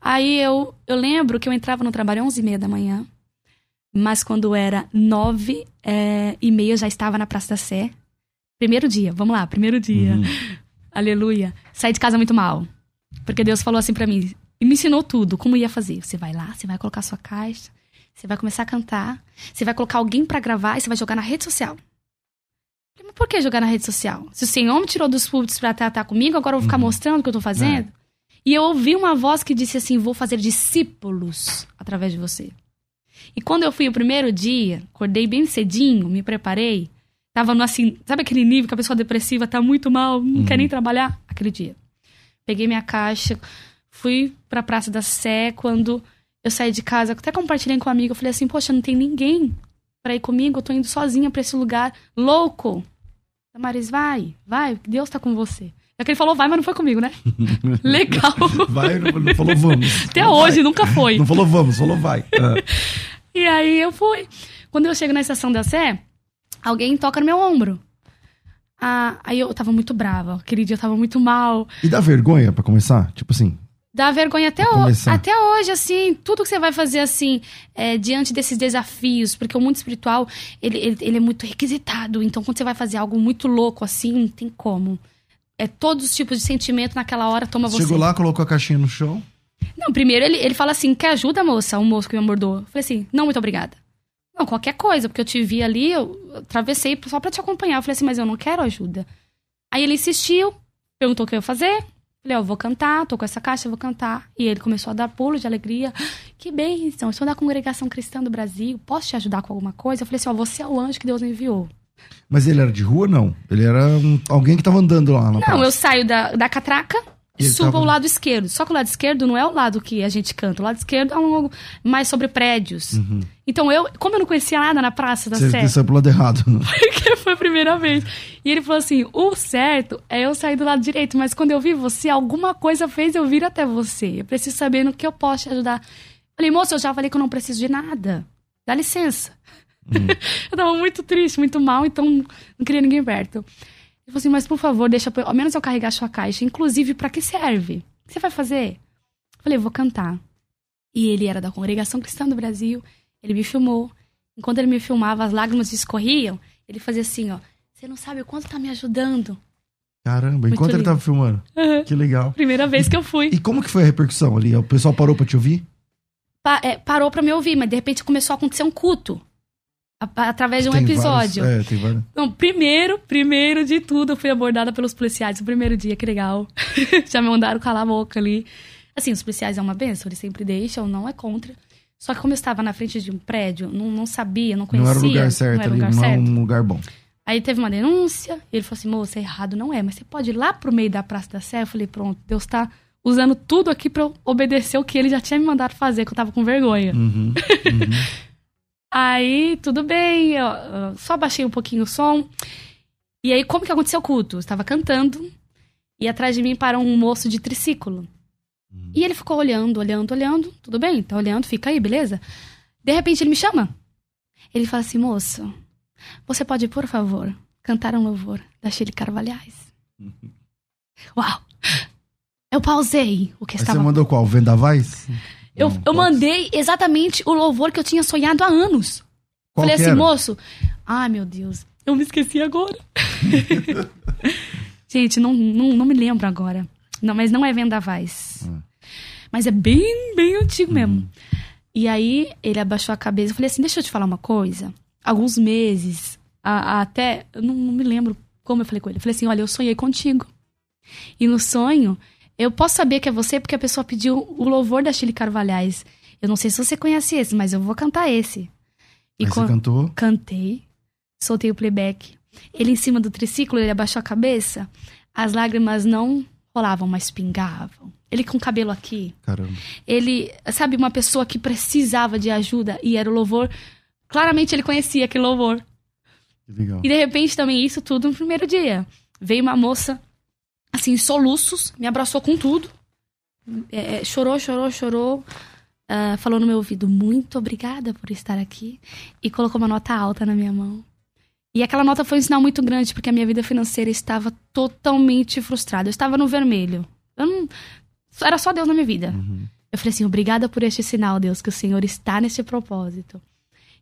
Aí eu, eu lembro que eu entrava no trabalho às 11 e meia da manhã, mas quando era nove é, e meia eu já estava na Praça da Sé. Primeiro dia, vamos lá, primeiro dia. Uhum. Aleluia. Saí de casa muito mal. Porque Deus falou assim pra mim, e me ensinou tudo, como ia fazer. Você vai lá, você vai colocar sua caixa, Você vai começar a cantar, você vai colocar alguém para gravar e você vai jogar na rede social. Mas por que jogar na rede social? Se o Senhor me tirou dos públicos pra tratar comigo, agora eu vou ficar uhum. mostrando o que eu tô fazendo? É. E eu ouvi uma voz que disse assim: vou fazer discípulos através de você. E quando eu fui o primeiro dia, acordei bem cedinho, me preparei, tava no assim, sabe aquele nível que a pessoa depressiva tá muito mal, não uhum. quer nem trabalhar? Aquele dia. Peguei minha caixa, fui pra Praça da Sé, quando eu saí de casa, até compartilhei com um amigo, eu falei assim, poxa, não tem ninguém para ir comigo, eu tô indo sozinha para esse lugar louco. Maris, vai, vai, Deus tá com você. É que ele falou vai, mas não foi comigo, né? Legal. Vai, não, não falou vamos. Até falou hoje, vai. nunca foi. Não falou vamos, falou vai. Ah. e aí eu fui. Quando eu chego na estação da Sé, alguém toca no meu ombro. Ah, aí eu tava muito brava. Aquele dia eu tava muito mal. E dá vergonha para começar? Tipo assim, Dá vergonha até, hoje, até hoje, assim, tudo que você vai fazer, assim, é, diante desses desafios, porque o mundo espiritual, ele, ele, ele, é muito requisitado, então quando você vai fazer algo muito louco, assim, não tem como. É todos os tipos de sentimento naquela hora toma você. Chegou lá, colocou a caixinha no chão? Não, primeiro ele, ele fala assim, quer ajuda, moça? O moço que me abordou. Eu falei assim, não, muito obrigada. Não, qualquer coisa, porque eu te vi ali, eu atravessei só pra te acompanhar. Eu falei assim, mas eu não quero ajuda. Aí ele insistiu, perguntou o que eu ia fazer. Falei, ó, oh, vou cantar, tô com essa caixa, vou cantar. E ele começou a dar pulos de alegria. Que bênção, eu sou da congregação cristã do Brasil, posso te ajudar com alguma coisa? Eu falei assim, ó, oh, você é o anjo que Deus me enviou. Mas ele era de rua, não? Ele era um, alguém que tava andando lá na Não, praça. eu saio da, da catraca, subo tava... ao lado esquerdo. Só que o lado esquerdo não é o lado que a gente canta. O lado esquerdo é um mais sobre prédios. Uhum. Então eu, como eu não conhecia nada na Praça da Sé... Você saiu pro lado errado. Porque foi a primeira vez. E ele falou assim, o certo é eu sair do lado direito. Mas quando eu vi você, alguma coisa fez eu vir até você. Eu preciso saber no que eu posso te ajudar. Falei, moço, eu já falei que eu não preciso de nada. Dá licença. Hum. eu tava muito triste, muito mal, então não queria ninguém perto. Ele falou assim, mas por favor, deixa ao menos eu carregar a sua caixa. Inclusive, para que serve? O que você vai fazer? Eu falei, vou cantar. E ele era da Congregação Cristã do Brasil. Ele me filmou. Enquanto ele me filmava, as lágrimas escorriam. Ele fazia assim, ó. Você não sabe o quanto tá me ajudando. Caramba, Muito enquanto lindo. ele tava filmando. Uhum. Que legal. Primeira vez que eu fui. E como que foi a repercussão ali? O pessoal parou pra te ouvir? Pa é, parou pra me ouvir, mas de repente começou a acontecer um culto através de um tem episódio. Vários, é, tem vários. Não, primeiro, primeiro de tudo, eu fui abordada pelos policiais. O primeiro dia, que legal. Já me mandaram calar a boca ali. Assim, os policiais é uma benção, eles sempre deixam, não é contra. Só que como eu estava na frente de um prédio, não, não sabia, não conhecia. Não era o lugar certo não era ali, lugar não certo. é um lugar bom. Aí teve uma denúncia, e ele falou assim, moça, é errado não é, mas você pode ir lá pro meio da Praça da Sé? Eu falei, pronto, Deus tá usando tudo aqui pra eu obedecer o que ele já tinha me mandado fazer, que eu tava com vergonha. Uhum, uhum. Aí, tudo bem, eu, eu só baixei um pouquinho o som. E aí, como que aconteceu o culto? Eu estava cantando e atrás de mim parou um moço de triciclo. Uhum. E ele ficou olhando, olhando, olhando. Tudo bem, tá olhando, fica aí, beleza? De repente ele me chama. Ele fala assim, moço, você pode, por favor, cantar um louvor da Chile Carvalhais? Uau! Eu pausei o que estava... Você mandou qual? Vendavais? Eu, eu mandei exatamente o louvor que eu tinha sonhado há anos. Qual Falei assim, era? moço. Ai, meu Deus. Eu me esqueci agora. Gente, não, não, não me lembro agora. Não, mas não é Vendavais. Hum. Mas é bem, bem antigo mesmo. Hum. E aí ele abaixou a cabeça. Eu falei assim: deixa eu te falar uma coisa. Alguns meses, a, a até. Eu não, não me lembro como eu falei com ele. Eu falei assim: olha, eu sonhei contigo. E no sonho, eu posso saber que é você porque a pessoa pediu o louvor da Chile Carvalhais. Eu não sei se você conhece esse, mas eu vou cantar esse. E mas você cantou? Cantei. Soltei o playback. Ele em cima do triciclo, ele abaixou a cabeça. As lágrimas não rolavam, mas pingavam. Ele com o cabelo aqui. Caramba. Ele, sabe, uma pessoa que precisava de ajuda e era o louvor. Claramente ele conhecia aquele louvor. Legal. E de repente também isso tudo no primeiro dia. Veio uma moça assim, soluços, me abraçou com tudo. É, é, chorou, chorou, chorou. Uh, falou no meu ouvido, muito obrigada por estar aqui. E colocou uma nota alta na minha mão. E aquela nota foi um sinal muito grande, porque a minha vida financeira estava totalmente frustrada. Eu estava no vermelho. Não... Era só Deus na minha vida. Uhum. Eu falei assim, obrigada por este sinal, Deus, que o Senhor está nesse propósito.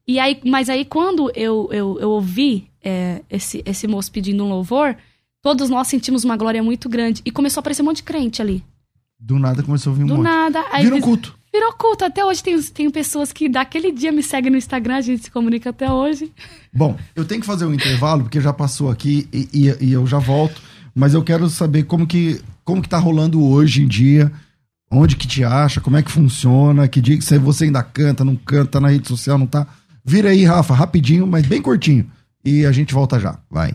E aí, mas aí quando eu, eu, eu ouvi é, esse, esse moço pedindo um louvor, todos nós sentimos uma glória muito grande. E começou a aparecer um monte de crente ali. Do nada começou a vir um Do monte. nada. Aí Vira um culto. Virou culto. Até hoje tem, tem pessoas que daquele dia me seguem no Instagram, a gente se comunica até hoje. Bom, eu tenho que fazer um intervalo, porque já passou aqui e, e, e eu já volto. Mas eu quero saber como que, como que tá rolando hoje em dia. Onde que te acha, como é que funciona, que dia que você ainda canta, não canta, tá na rede social, não tá? Vira aí, Rafa, rapidinho, mas bem curtinho. E a gente volta já. Vai.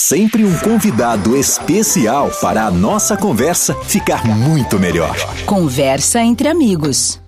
Sempre um convidado especial para a nossa conversa ficar muito melhor. Conversa entre amigos.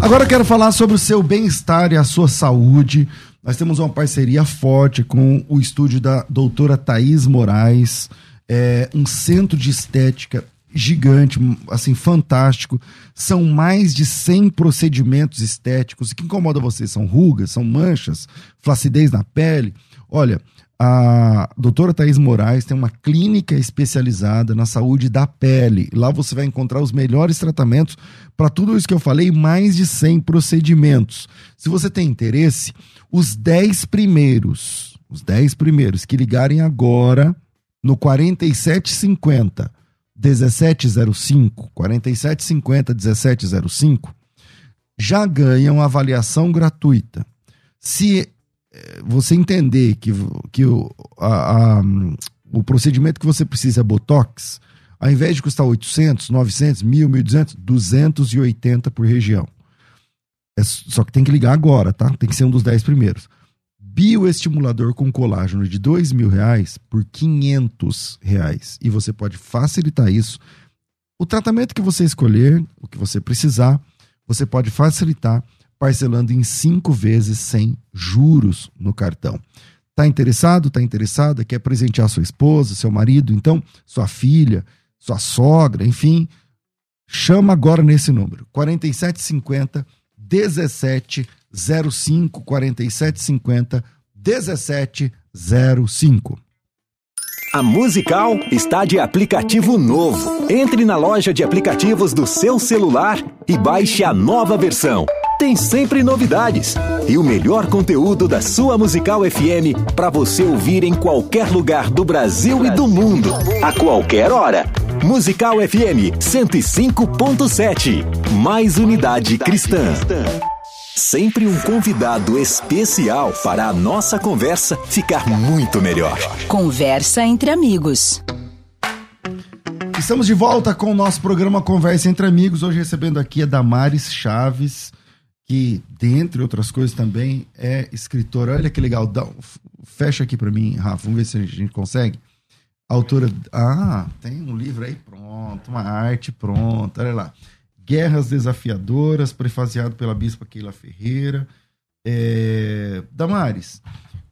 Agora eu quero falar sobre o seu bem-estar e a sua saúde. Nós temos uma parceria forte com o estúdio da doutora Thaís Moraes, é, um centro de estética gigante, assim, fantástico. São mais de 100 procedimentos estéticos. O que incomoda você são rugas, são manchas, flacidez na pele. Olha, a doutora Thais Moraes tem uma clínica especializada na saúde da pele. Lá você vai encontrar os melhores tratamentos para tudo isso que eu falei, mais de 100 procedimentos. Se você tem interesse, os 10 primeiros, os 10 primeiros que ligarem agora no 4750 1705, 4750 1705, já ganham avaliação gratuita. Se você entender que, que o, a, a, o procedimento que você precisa é Botox, ao invés de custar 800, 900, 1.000, 1.200, 280 por região. É, só que tem que ligar agora, tá? Tem que ser um dos 10 primeiros. Bioestimulador com colágeno de dois mil reais por 500 reais. E você pode facilitar isso. O tratamento que você escolher, o que você precisar, você pode facilitar parcelando em cinco vezes sem juros no cartão. Tá interessado? Tá interessada? Quer presentear sua esposa, seu marido, então sua filha, sua sogra, enfim, chama agora nesse número: 4750 1705 4750 1705. A Musical está de aplicativo novo. Entre na loja de aplicativos do seu celular e baixe a nova versão tem sempre novidades e o melhor conteúdo da sua Musical FM para você ouvir em qualquer lugar do Brasil e do mundo, a qualquer hora. Musical FM 105.7. Mais unidade cristã. Sempre um convidado especial para a nossa conversa ficar muito melhor. Conversa entre amigos. Estamos de volta com o nosso programa Conversa entre Amigos. Hoje recebendo aqui a Damares Chaves que, dentre outras coisas também, é escritora. Olha que legal. Dá, fecha aqui para mim, Rafa. Vamos ver se a gente consegue. autora. Ah, tem um livro aí pronto, uma arte pronta. Olha lá. Guerras Desafiadoras, prefaziado pela Bispa Keila Ferreira. É... Damares,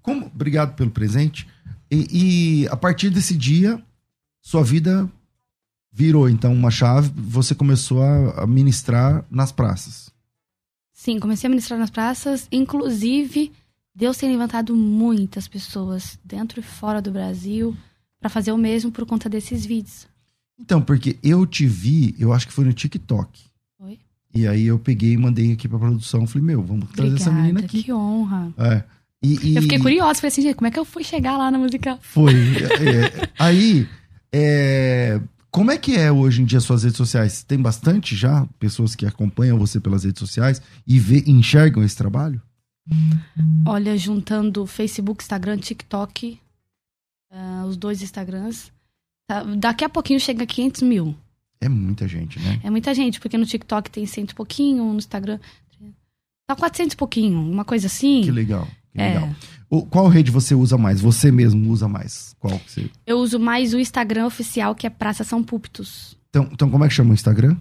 como, obrigado pelo presente. E, e a partir desse dia, sua vida virou então uma chave. Você começou a ministrar nas praças. Sim, comecei a ministrar nas praças. Inclusive, Deus tem levantado muitas pessoas dentro e fora do Brasil para fazer o mesmo por conta desses vídeos. Então, porque eu te vi, eu acho que foi no TikTok. Foi? E aí eu peguei e mandei aqui pra produção. Falei, meu, vamos trazer Obrigada, essa menina aqui. Que honra. É. E, e... Eu fiquei curiosa, falei assim, gente, como é que eu fui chegar lá na música? Foi. é, aí, é, como é que é hoje em dia suas redes sociais? Tem bastante já pessoas que acompanham você pelas redes sociais e vê, enxergam esse trabalho? Olha, juntando Facebook, Instagram, TikTok, uh, os dois Instagrams, tá, daqui a pouquinho chega a 500 mil. É muita gente, né? É muita gente, porque no TikTok tem cento e pouquinho, no Instagram tá 400 e pouquinho, uma coisa assim. Que legal. Que é. legal. O, qual rede você usa mais? Você mesmo usa mais? Qual que você... Eu uso mais o Instagram oficial, que é Praça São Púlpitos. Então, então como é que chama o Instagram?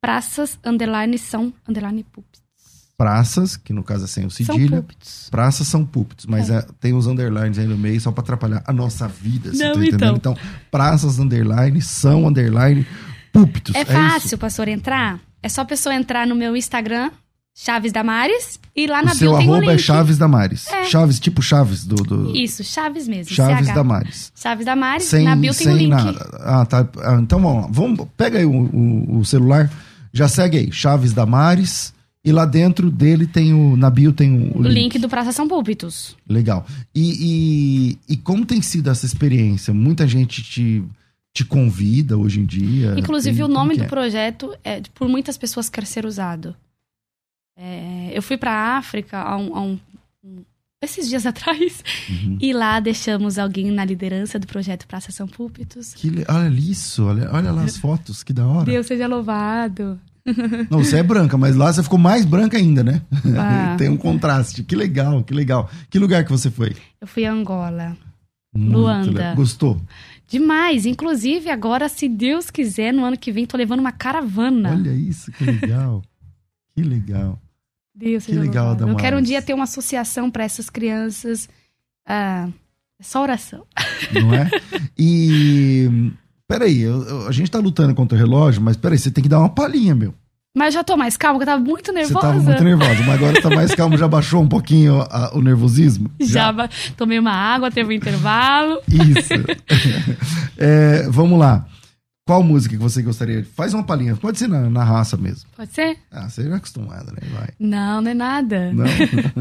Praças, underline, São, underline, Púlpitos. praças, que no caso é sem o São cedilha. púlpitos. Praças são púlpitos, mas é, tem os underlines aí no meio só pra atrapalhar a nossa vida, você Não, tá entendendo? Então, praças underline são underline púlpitos. É isso? fácil, pastor, entrar? É só a pessoa entrar no meu Instagram, Chaves Damares, e lá na O seu bio tem um arroba link. é Chaves Damares. É. Chaves, tipo Chaves do. do Isso, Chaves mesmo. Chaves CH. Damares. Chaves Damares, Sem, na bio tem um sem link. nada. Ah, tá. Ah, então vamos lá. Vamos, pega aí o, o- o celular, já segue aí, Chaves Damares. E lá dentro dele tem o. Na bio tem o, O link do Praça São Púlpitos. Legal. E, e, e como tem sido essa experiência? Muita gente te, te convida hoje em dia? Inclusive, Tem- o nome do é? projeto, é, por muitas pessoas, quer ser usado. É, eu fui para a África há um, há um- esses dias atrás Uhum. e lá deixamos alguém na liderança do projeto Praça São Púlpitos. Que olha isso, olha, olha lá as fotos, que da hora. Deus seja louvado. Não, você é branca, mas lá você ficou mais branca ainda, né? Ah. tem um contraste. Que legal, que legal. Que lugar que você foi? Eu fui a Angola. Muito Luanda. legal. Gostou? Demais. Inclusive, agora, se Deus quiser, no ano que vem, tô levando uma caravana. Olha isso, que legal. que legal. Deus que legal, louvado. Eu quero um dia ter uma associação para essas crianças. Ah, é só oração. Não é? E. Peraí, eu- eu- a gente tá lutando contra o relógio, mas peraí, você tem que dar uma palhinha, meu. Mas já tô mais calma, porque eu tava muito Você nervosa. tava muito nervosa, mas agora tá mais calmo, já baixou um pouquinho a- o nervosismo? Já ba- tomei uma água, teve um intervalo. Isso. É, vamos lá. Qual música que você gostaria? Faz uma palhinha, pode ser na, na raça mesmo. Pode ser? Ah, você já é acostumada, né? Vai. Não, não é nada. Não?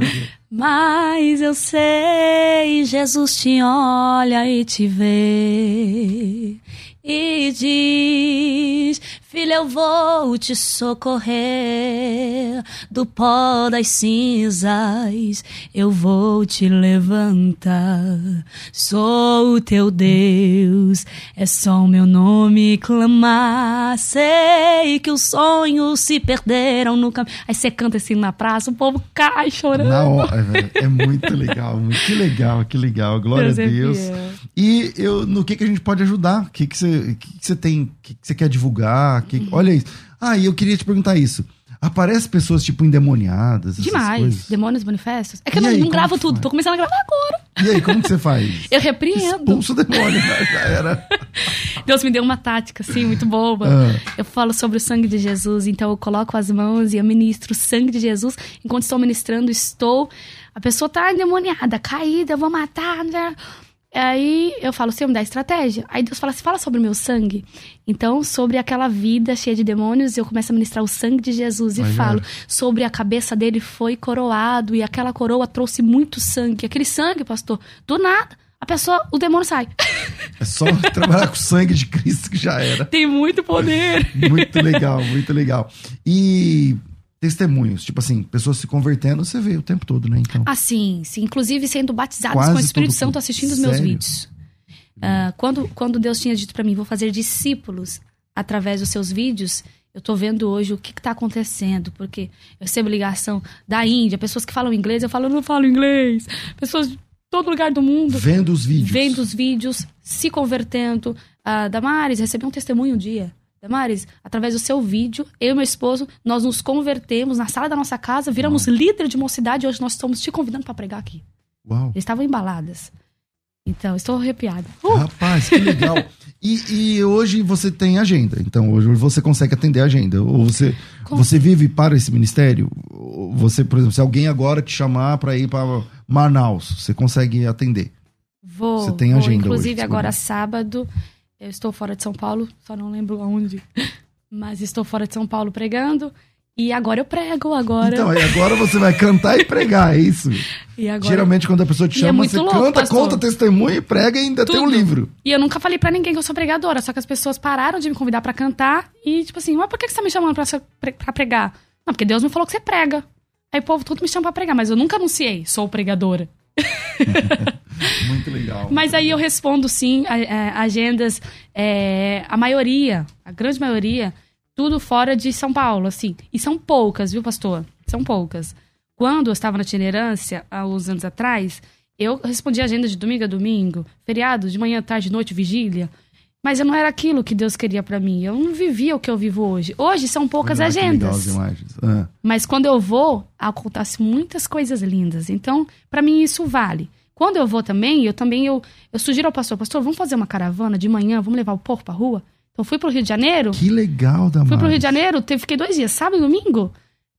Mas eu sei, Jesus te olha e te vê. E diz: Filha, eu vou te socorrer do pó das cinzas, eu vou te levantar. Sou o teu Deus, é só o meu nome clamar. Sei que os sonhos se perderam no caminho. Aí você canta assim na praça, o povo cai chorando. Na hora, velho. É muito legal. muito- Que legal, que legal. Glória Deus a é Deus. fiel. E eu, no que, que a gente pode ajudar? O que, que, você, que, que você tem? O que, que você quer divulgar? Uhum. Olha isso. Ah, e eu queria te perguntar isso. Aparece pessoas, tipo, endemoniadas? Demais. coisas? Demônios manifestos. É que E eu não, aí, não gravo tudo, faz? tô começando a gravar agora. E aí, como que você faz? Eu repreendo. Expulsa o demônio, né? Já era. Deus me deu uma tática, assim, muito boba. Ah. Eu falo sobre o sangue de Jesus, então eu coloco as mãos e eu ministro o sangue de Jesus. Enquanto estou ministrando, estou. A pessoa tá endemoniada, caída, eu vou matar. Né? Aí eu falo, Senhor, me dá estratégia. Aí Deus fala assim: fala sobre o meu sangue. Então, sobre aquela vida cheia de demônios, eu começo a ministrar o sangue de Jesus e falo sobre a cabeça dele foi coroado e aquela coroa trouxe muito sangue. Aquele sangue, pastor, do nada, a pessoa, o demônio sai. É só trabalhar com o sangue de Cristo que já era. Tem muito poder. Muito legal, muito legal. E testemunhos, tipo assim, pessoas se convertendo, você vê o tempo todo, né? Então. Ah, sim, sim. Inclusive sendo batizados Quase com o Espírito Santo assistindo os meus Sério? vídeos. Ah, quando, quando Deus tinha dito pra mim, vou fazer discípulos através dos seus vídeos, eu tô vendo hoje o que, que tá acontecendo, porque eu recebo ligação da Índia, pessoas que falam inglês, eu falo, eu não falo inglês. Pessoas de todo lugar do mundo Vendo os vídeos. vendo os vídeos, se convertendo. Ah, Damares, recebi um testemunho um dia. Damares, através do seu vídeo, eu e meu esposo, nós nos convertemos na sala da nossa casa, viramos líder de mocidade e hoje nós estamos te convidando para pregar aqui. Uau. Eles estavam embaladas. Então, estou arrepiada. Uh, Rapaz, que legal. E, e hoje você tem agenda. Então, hoje você consegue atender a agenda. Ou você, Com- você vive para esse ministério? Você, por exemplo, se alguém agora te chamar para ir para Manaus, você consegue atender. vou. Você tem vou. agenda Inclusive, hoje, agora sábado, eu estou fora de São Paulo, só não lembro aonde. Mas estou fora de São Paulo pregando. E agora eu prego, agora. Então, aí agora você vai cantar e pregar, é isso? e agora Geralmente, quando a pessoa te E é chama, muito você louco, canta, pastor. conta testemunho e prega e ainda tem um Tudo. livro. E eu nunca falei pra ninguém que eu sou pregadora, só que as pessoas pararam de me convidar pra cantar e, tipo assim, mas por que você tá me chamando pra, ser- pra pregar? Não, porque Deus me falou que você prega. Aí o povo todo me chama pra pregar, mas eu nunca anunciei, sou pregadora. Muito legal. Mas aí eu respondo sim, a- agendas, é, a maioria, a grande maioria, tudo fora de São Paulo, assim. E são poucas, viu, pastor? São poucas. Quando eu estava na itinerância, há uns anos atrás, eu respondi agenda de domingo a domingo, feriado, de manhã, tarde, noite, vigília. Mas eu não era aquilo que Deus queria para mim. Eu não vivia o que eu vivo hoje. Hoje são poucas Olha agendas. as imagens. Ah, Mas quando eu vou, acontecem muitas coisas lindas. Então, para mim isso vale. Quando eu vou também, eu também eu, eu sugiro ao pastor, pastor, vamos fazer uma caravana de manhã, vamos levar o povo pra rua? Então fui pro Rio de Janeiro, que legal, Damares. fui pro Rio de Janeiro, teve, fiquei dois dias, sábado e domingo.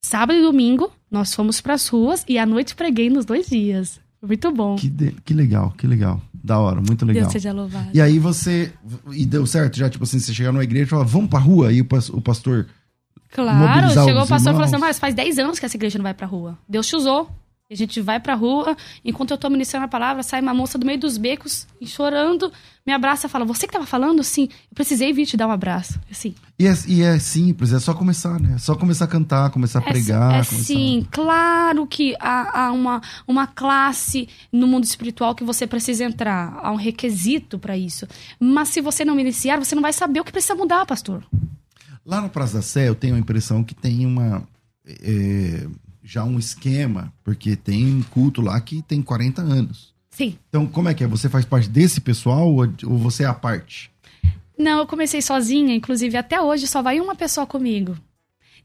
Sábado e domingo, nós fomos pras ruas e à noite preguei nos dois dias. Foi muito bom. Que, de- que legal, que legal. Da hora, muito legal. Deus seja louvado. E aí você. E deu certo já, tipo assim, você chegar numa igreja e falar, vamos pra rua? Aí o, pas- o pastor. Claro, chegou o pastor e falou assim: mas faz 10 anos que essa igreja não vai pra rua. Deus te usou. A gente vai pra rua, enquanto eu tô ministrando a palavra, sai uma moça do meio dos becos chorando, me abraça e fala: Você que tava falando? Sim, eu precisei vir te dar um abraço. Assim, E é, e é simples, é só começar, né? É só começar a cantar, começar a é, pregar. é começar- sim, claro que há, há uma, uma classe no mundo espiritual que você precisa entrar, há um requisito pra isso. Mas se você não iniciar, você não vai saber o que precisa mudar, pastor. Lá na Praça da Sé, eu tenho a impressão que tem uma. é, já um esquema, porque tem culto lá que tem 40 anos. Sim. Então, como é que é? Você faz parte desse pessoal ou, ou você é a parte? Não, eu comecei sozinha, inclusive até hoje só vai uma pessoa comigo.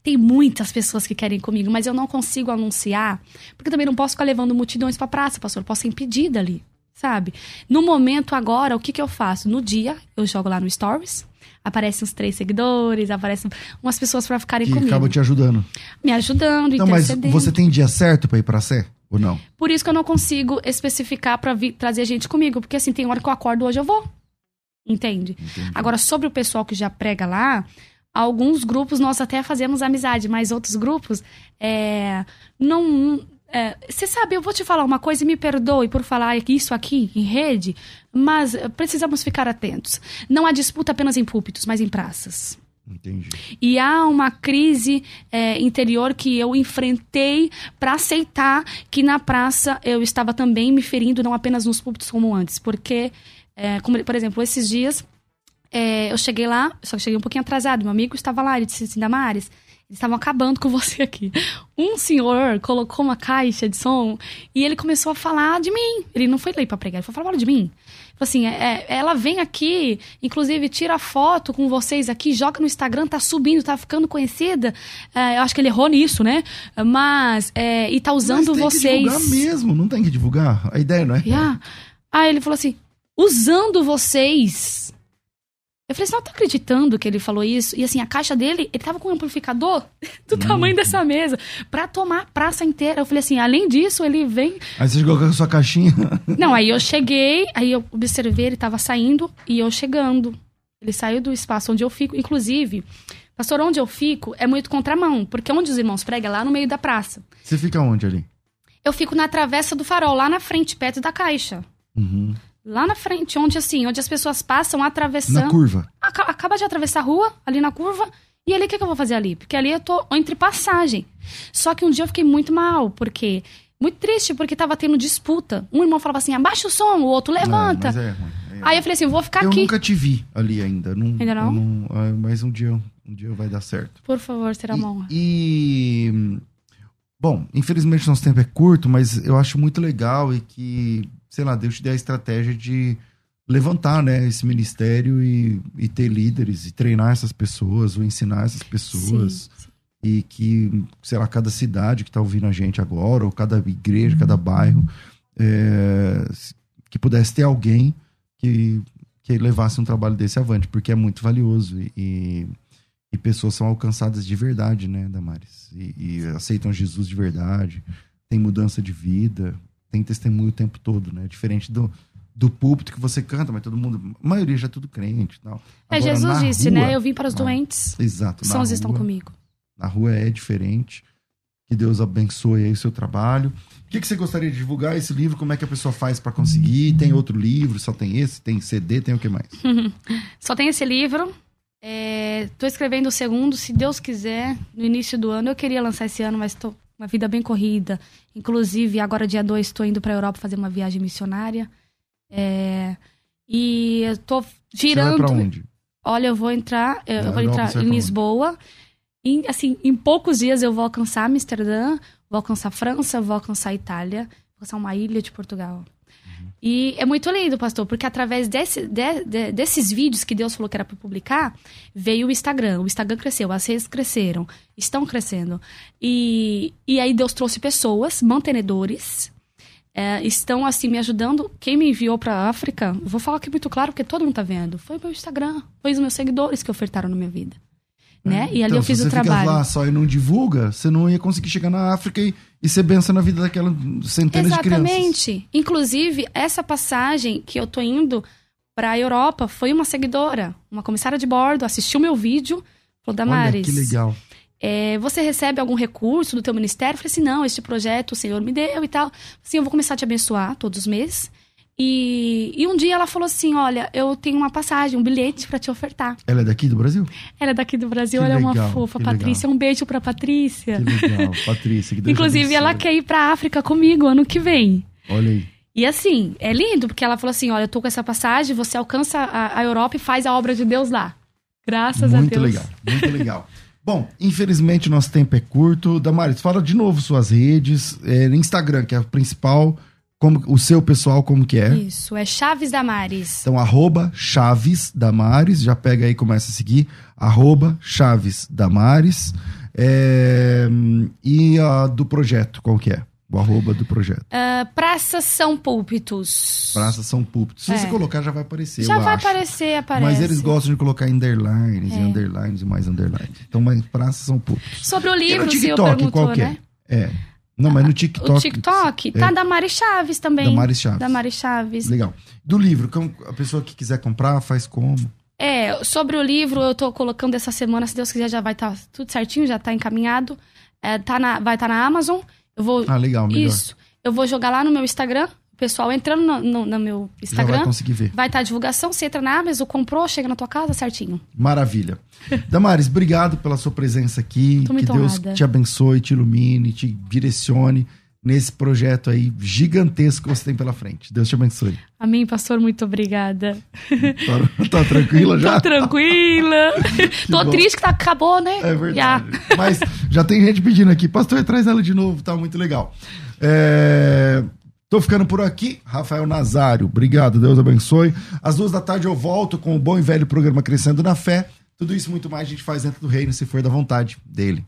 Tem muitas pessoas que querem comigo, mas eu não consigo anunciar, porque também não posso ficar levando multidões pra praça, pastor. Eu posso ser impedida ali, sabe? No momento agora, o que que eu faço? No dia, eu jogo lá no Stories, aparecem uns três seguidores, aparecem umas pessoas pra ficarem Que comigo, acaba te ajudando. me ajudando, Não, mas você tem dia certo pra ir pra Sé? Ou não? Por isso que eu não consigo especificar pra vir trazer gente comigo, porque assim, tem hora que eu acordo hoje eu vou. Entende? Entendi. Agora, sobre o pessoal que já prega lá, alguns grupos nós até fazemos amizade, mas outros grupos é, não. É, Você sabe, eu vou te falar uma coisa e me perdoe por falar isso aqui em rede, mas eh, precisamos ficar atentos. Não há disputa apenas em púlpitos, mas em praças. Entendi. E há uma crise é, interior que eu enfrentei para aceitar que na praça eu estava também me ferindo, não apenas nos púlpitos como antes. Porque, é, como, por exemplo, esses dias é, eu cheguei lá, só que cheguei um pouquinho atrasado. Meu amigo estava lá, ele disse assim: Damares, eles estavam acabando com você aqui. Um senhor colocou uma caixa de som e ele começou a falar de mim. Ele não foi ler para pregar, ele foi falar de mim. Falou assim, é, é, ela vem aqui, inclusive tira foto com vocês aqui, joga no Instagram, tá subindo, tá ficando conhecida. É, eu acho que ele errou nisso, né? Mas, é, e tá usando Mas tem vocês. que divulgar mesmo, não tem que divulgar? A ideia não é? Yeah. Aí ele falou assim, usando vocês. Eu falei, você não tá acreditando que ele falou isso? E assim, a caixa dele, ele tava com um amplificador do tamanho dessa mesa, pra tomar a praça inteira. Eu falei assim, além disso, ele vem Aí você chegou com a sua caixinha. não, aí eu cheguei, aí eu observei, ele tava saindo e eu chegando. Ele saiu do espaço onde eu fico. Inclusive, pastor, onde eu fico é muito contramão, porque onde os irmãos pregam é lá no meio da praça. Você fica onde ali? Eu fico na travessa do farol, lá na frente, perto da caixa. Uhum. Lá na frente, onde assim, onde as pessoas passam Na atravessando. curva. Aca- acaba de atravessar a rua, ali na curva. E ali, o que, que eu vou fazer ali? Porque ali eu tô entre passagem. Só que um dia eu fiquei muito mal, porque. Muito triste, porque tava tendo disputa. Um irmão falava assim: abaixa o som, o outro levanta. Não, é ruim. É Aí eu falei assim: eu vou ficar eu aqui. nunca te vi ali ainda. Não, Ainda não? eu ah, mas um dia, um dia vai dar certo. Por favor, será uma honra. E, e, bom, infelizmente nosso tempo é curto, mas eu acho muito legal e que, sei lá, Deus te dê a estratégia de levantar, né, esse ministério e, e ter líderes e treinar essas pessoas ou ensinar essas pessoas Sim, sim. e que, sei lá, cada cidade que tá ouvindo a gente agora ou cada igreja, cada bairro é, que pudesse ter alguém que, que levasse um trabalho desse avante, porque é muito valioso e- e, e pessoas são alcançadas de verdade, né, Damares? E, e aceitam Jesus de verdade, tem mudança de vida, tem testemunho o tempo todo, né? Diferente do, do púlpito que você canta, mas todo mundo, a maioria já é tudo crente e tal. É, Agora, Jesus na disse, rua- né? Eu vim para os na- doentes. Exato. na Sons estão comigo. na rua é diferente. Que Deus abençoe aí o seu trabalho. O que, que você gostaria de divulgar esse livro? Como é que a pessoa faz para conseguir? Tem outro livro? Só tem esse? Tem CD? Tem o que mais? Só tem esse livro. É, tô escrevendo o segundo, se Deus quiser, no início do ano. Eu queria lançar esse ano, mas tô uma vida bem corrida. Inclusive, agora dia 2 estou indo para Europa fazer uma viagem missionária. É, e eu tô Você girando. vai onde? Olha, eu vou entrar, eu vou entrar em? Lisboa. Em, assim, em poucos dias eu vou alcançar Amsterdã, vou alcançar França, vou alcançar Itália, vou alcançar uma ilha de Portugal. E é muito lindo, pastor, porque através desse, de, de, desses vídeos que Deus falou que era para publicar, veio o Instagram. O Instagram cresceu, as redes cresceram, estão crescendo. E, e aí Deus trouxe pessoas, mantenedores, é, estão assim me ajudando. Quem me enviou para a África, vou falar aqui muito claro, porque todo mundo tá vendo, foi o meu Instagram, foi os meus seguidores que ofertaram na minha vida. Né? E ali então, eu fiz se o você fica trabalho. lá só e não divulga, você não ia conseguir chegar na África e, e ser benção na vida daquela centenas de crianças. Exatamente. Inclusive, essa passagem que eu tô indo para a Europa foi uma seguidora, uma comissária de bordo, assistiu meu vídeo, falou, Damares, Olha que legal. é, você recebe algum recurso do teu ministério? Eu falei assim, não, este projeto o Senhor me deu e tal. Assim, eu vou começar a te abençoar todos os meses. E, e um dia ela falou assim, olha, eu tenho uma passagem, um bilhete para te ofertar. Ela é daqui do Brasil? Ela é daqui do Brasil, Que ela é uma legal, fofa, Patrícia. Um beijo pra Patrícia. Que legal, Patrícia. Que Deus Inclusive, ela quer ir pra África comigo ano que vem. Olha aí. E assim, é lindo, porque ela falou assim: olha, eu tô com essa passagem, você alcança a, a Europa e faz a obra de Deus lá. Graças muito a Deus. legal, muito legal. Bom, infelizmente nosso tempo é curto. Damaris, fala de novo suas redes, é, Instagram, que é a principal, como o seu pessoal, como que é? Isso, é Chaves Damares. Então, arroba Chaves Damares, já pega aí e começa a seguir, arroba Chaves Damares. É, e a do projeto, qual que é? O arroba do projeto. Ah, praças são púlpitos. Praça São Púlpitos. Se É. você colocar, já vai aparecer, Já eu vai acho. aparecer, aparece. Mas eles gostam de colocar underlines, e É. underlines e mais underlines. Então, mas Praça São Púlpitos. Sobre o E livro, no o senhor TikTok, perguntou, qual que né? é? É. Não, mas no TikTok. O TikTok tá É. Damares Chaves também. Damares Chaves. Damares Chaves. Legal. Do livro, a pessoa que quiser comprar, faz como? É, sobre o livro, eu tô colocando essa semana, se Deus quiser, já vai estar tudo certinho, já tá encaminhado. É, tá na, vai estar na Amazon. Eu vou. Ah, legal, melhor. Isso. Eu vou jogar lá no meu Instagram. Pessoal entrando no, no- no meu Já Instagram. vai conseguir ver. Vai estar a divulgação, você entra na Amazon, comprou, chega na tua casa certinho. Maravilha. Damares, obrigado pela sua presença aqui. Tô que Deus honrada. te abençoe, te ilumine, te direcione nesse projeto aí gigantesco que você tem pela frente. Deus te abençoe. Amém, pastor, muito obrigada. Tá, tá tranquila já? Tô tranquila. Tô bom. triste que tá, acabou, né? É verdade. Já. Mas já tem gente pedindo aqui, pastor, traz ela de novo, tá muito legal. É, Tô ficando por aqui, Rafael Nazário. Obrigado, Deus abençoe. Às duas da tarde eu volto com o bom e velho programa Crescendo na Fé. Tudo isso muito mais a gente faz dentro do reino, se for da vontade dele.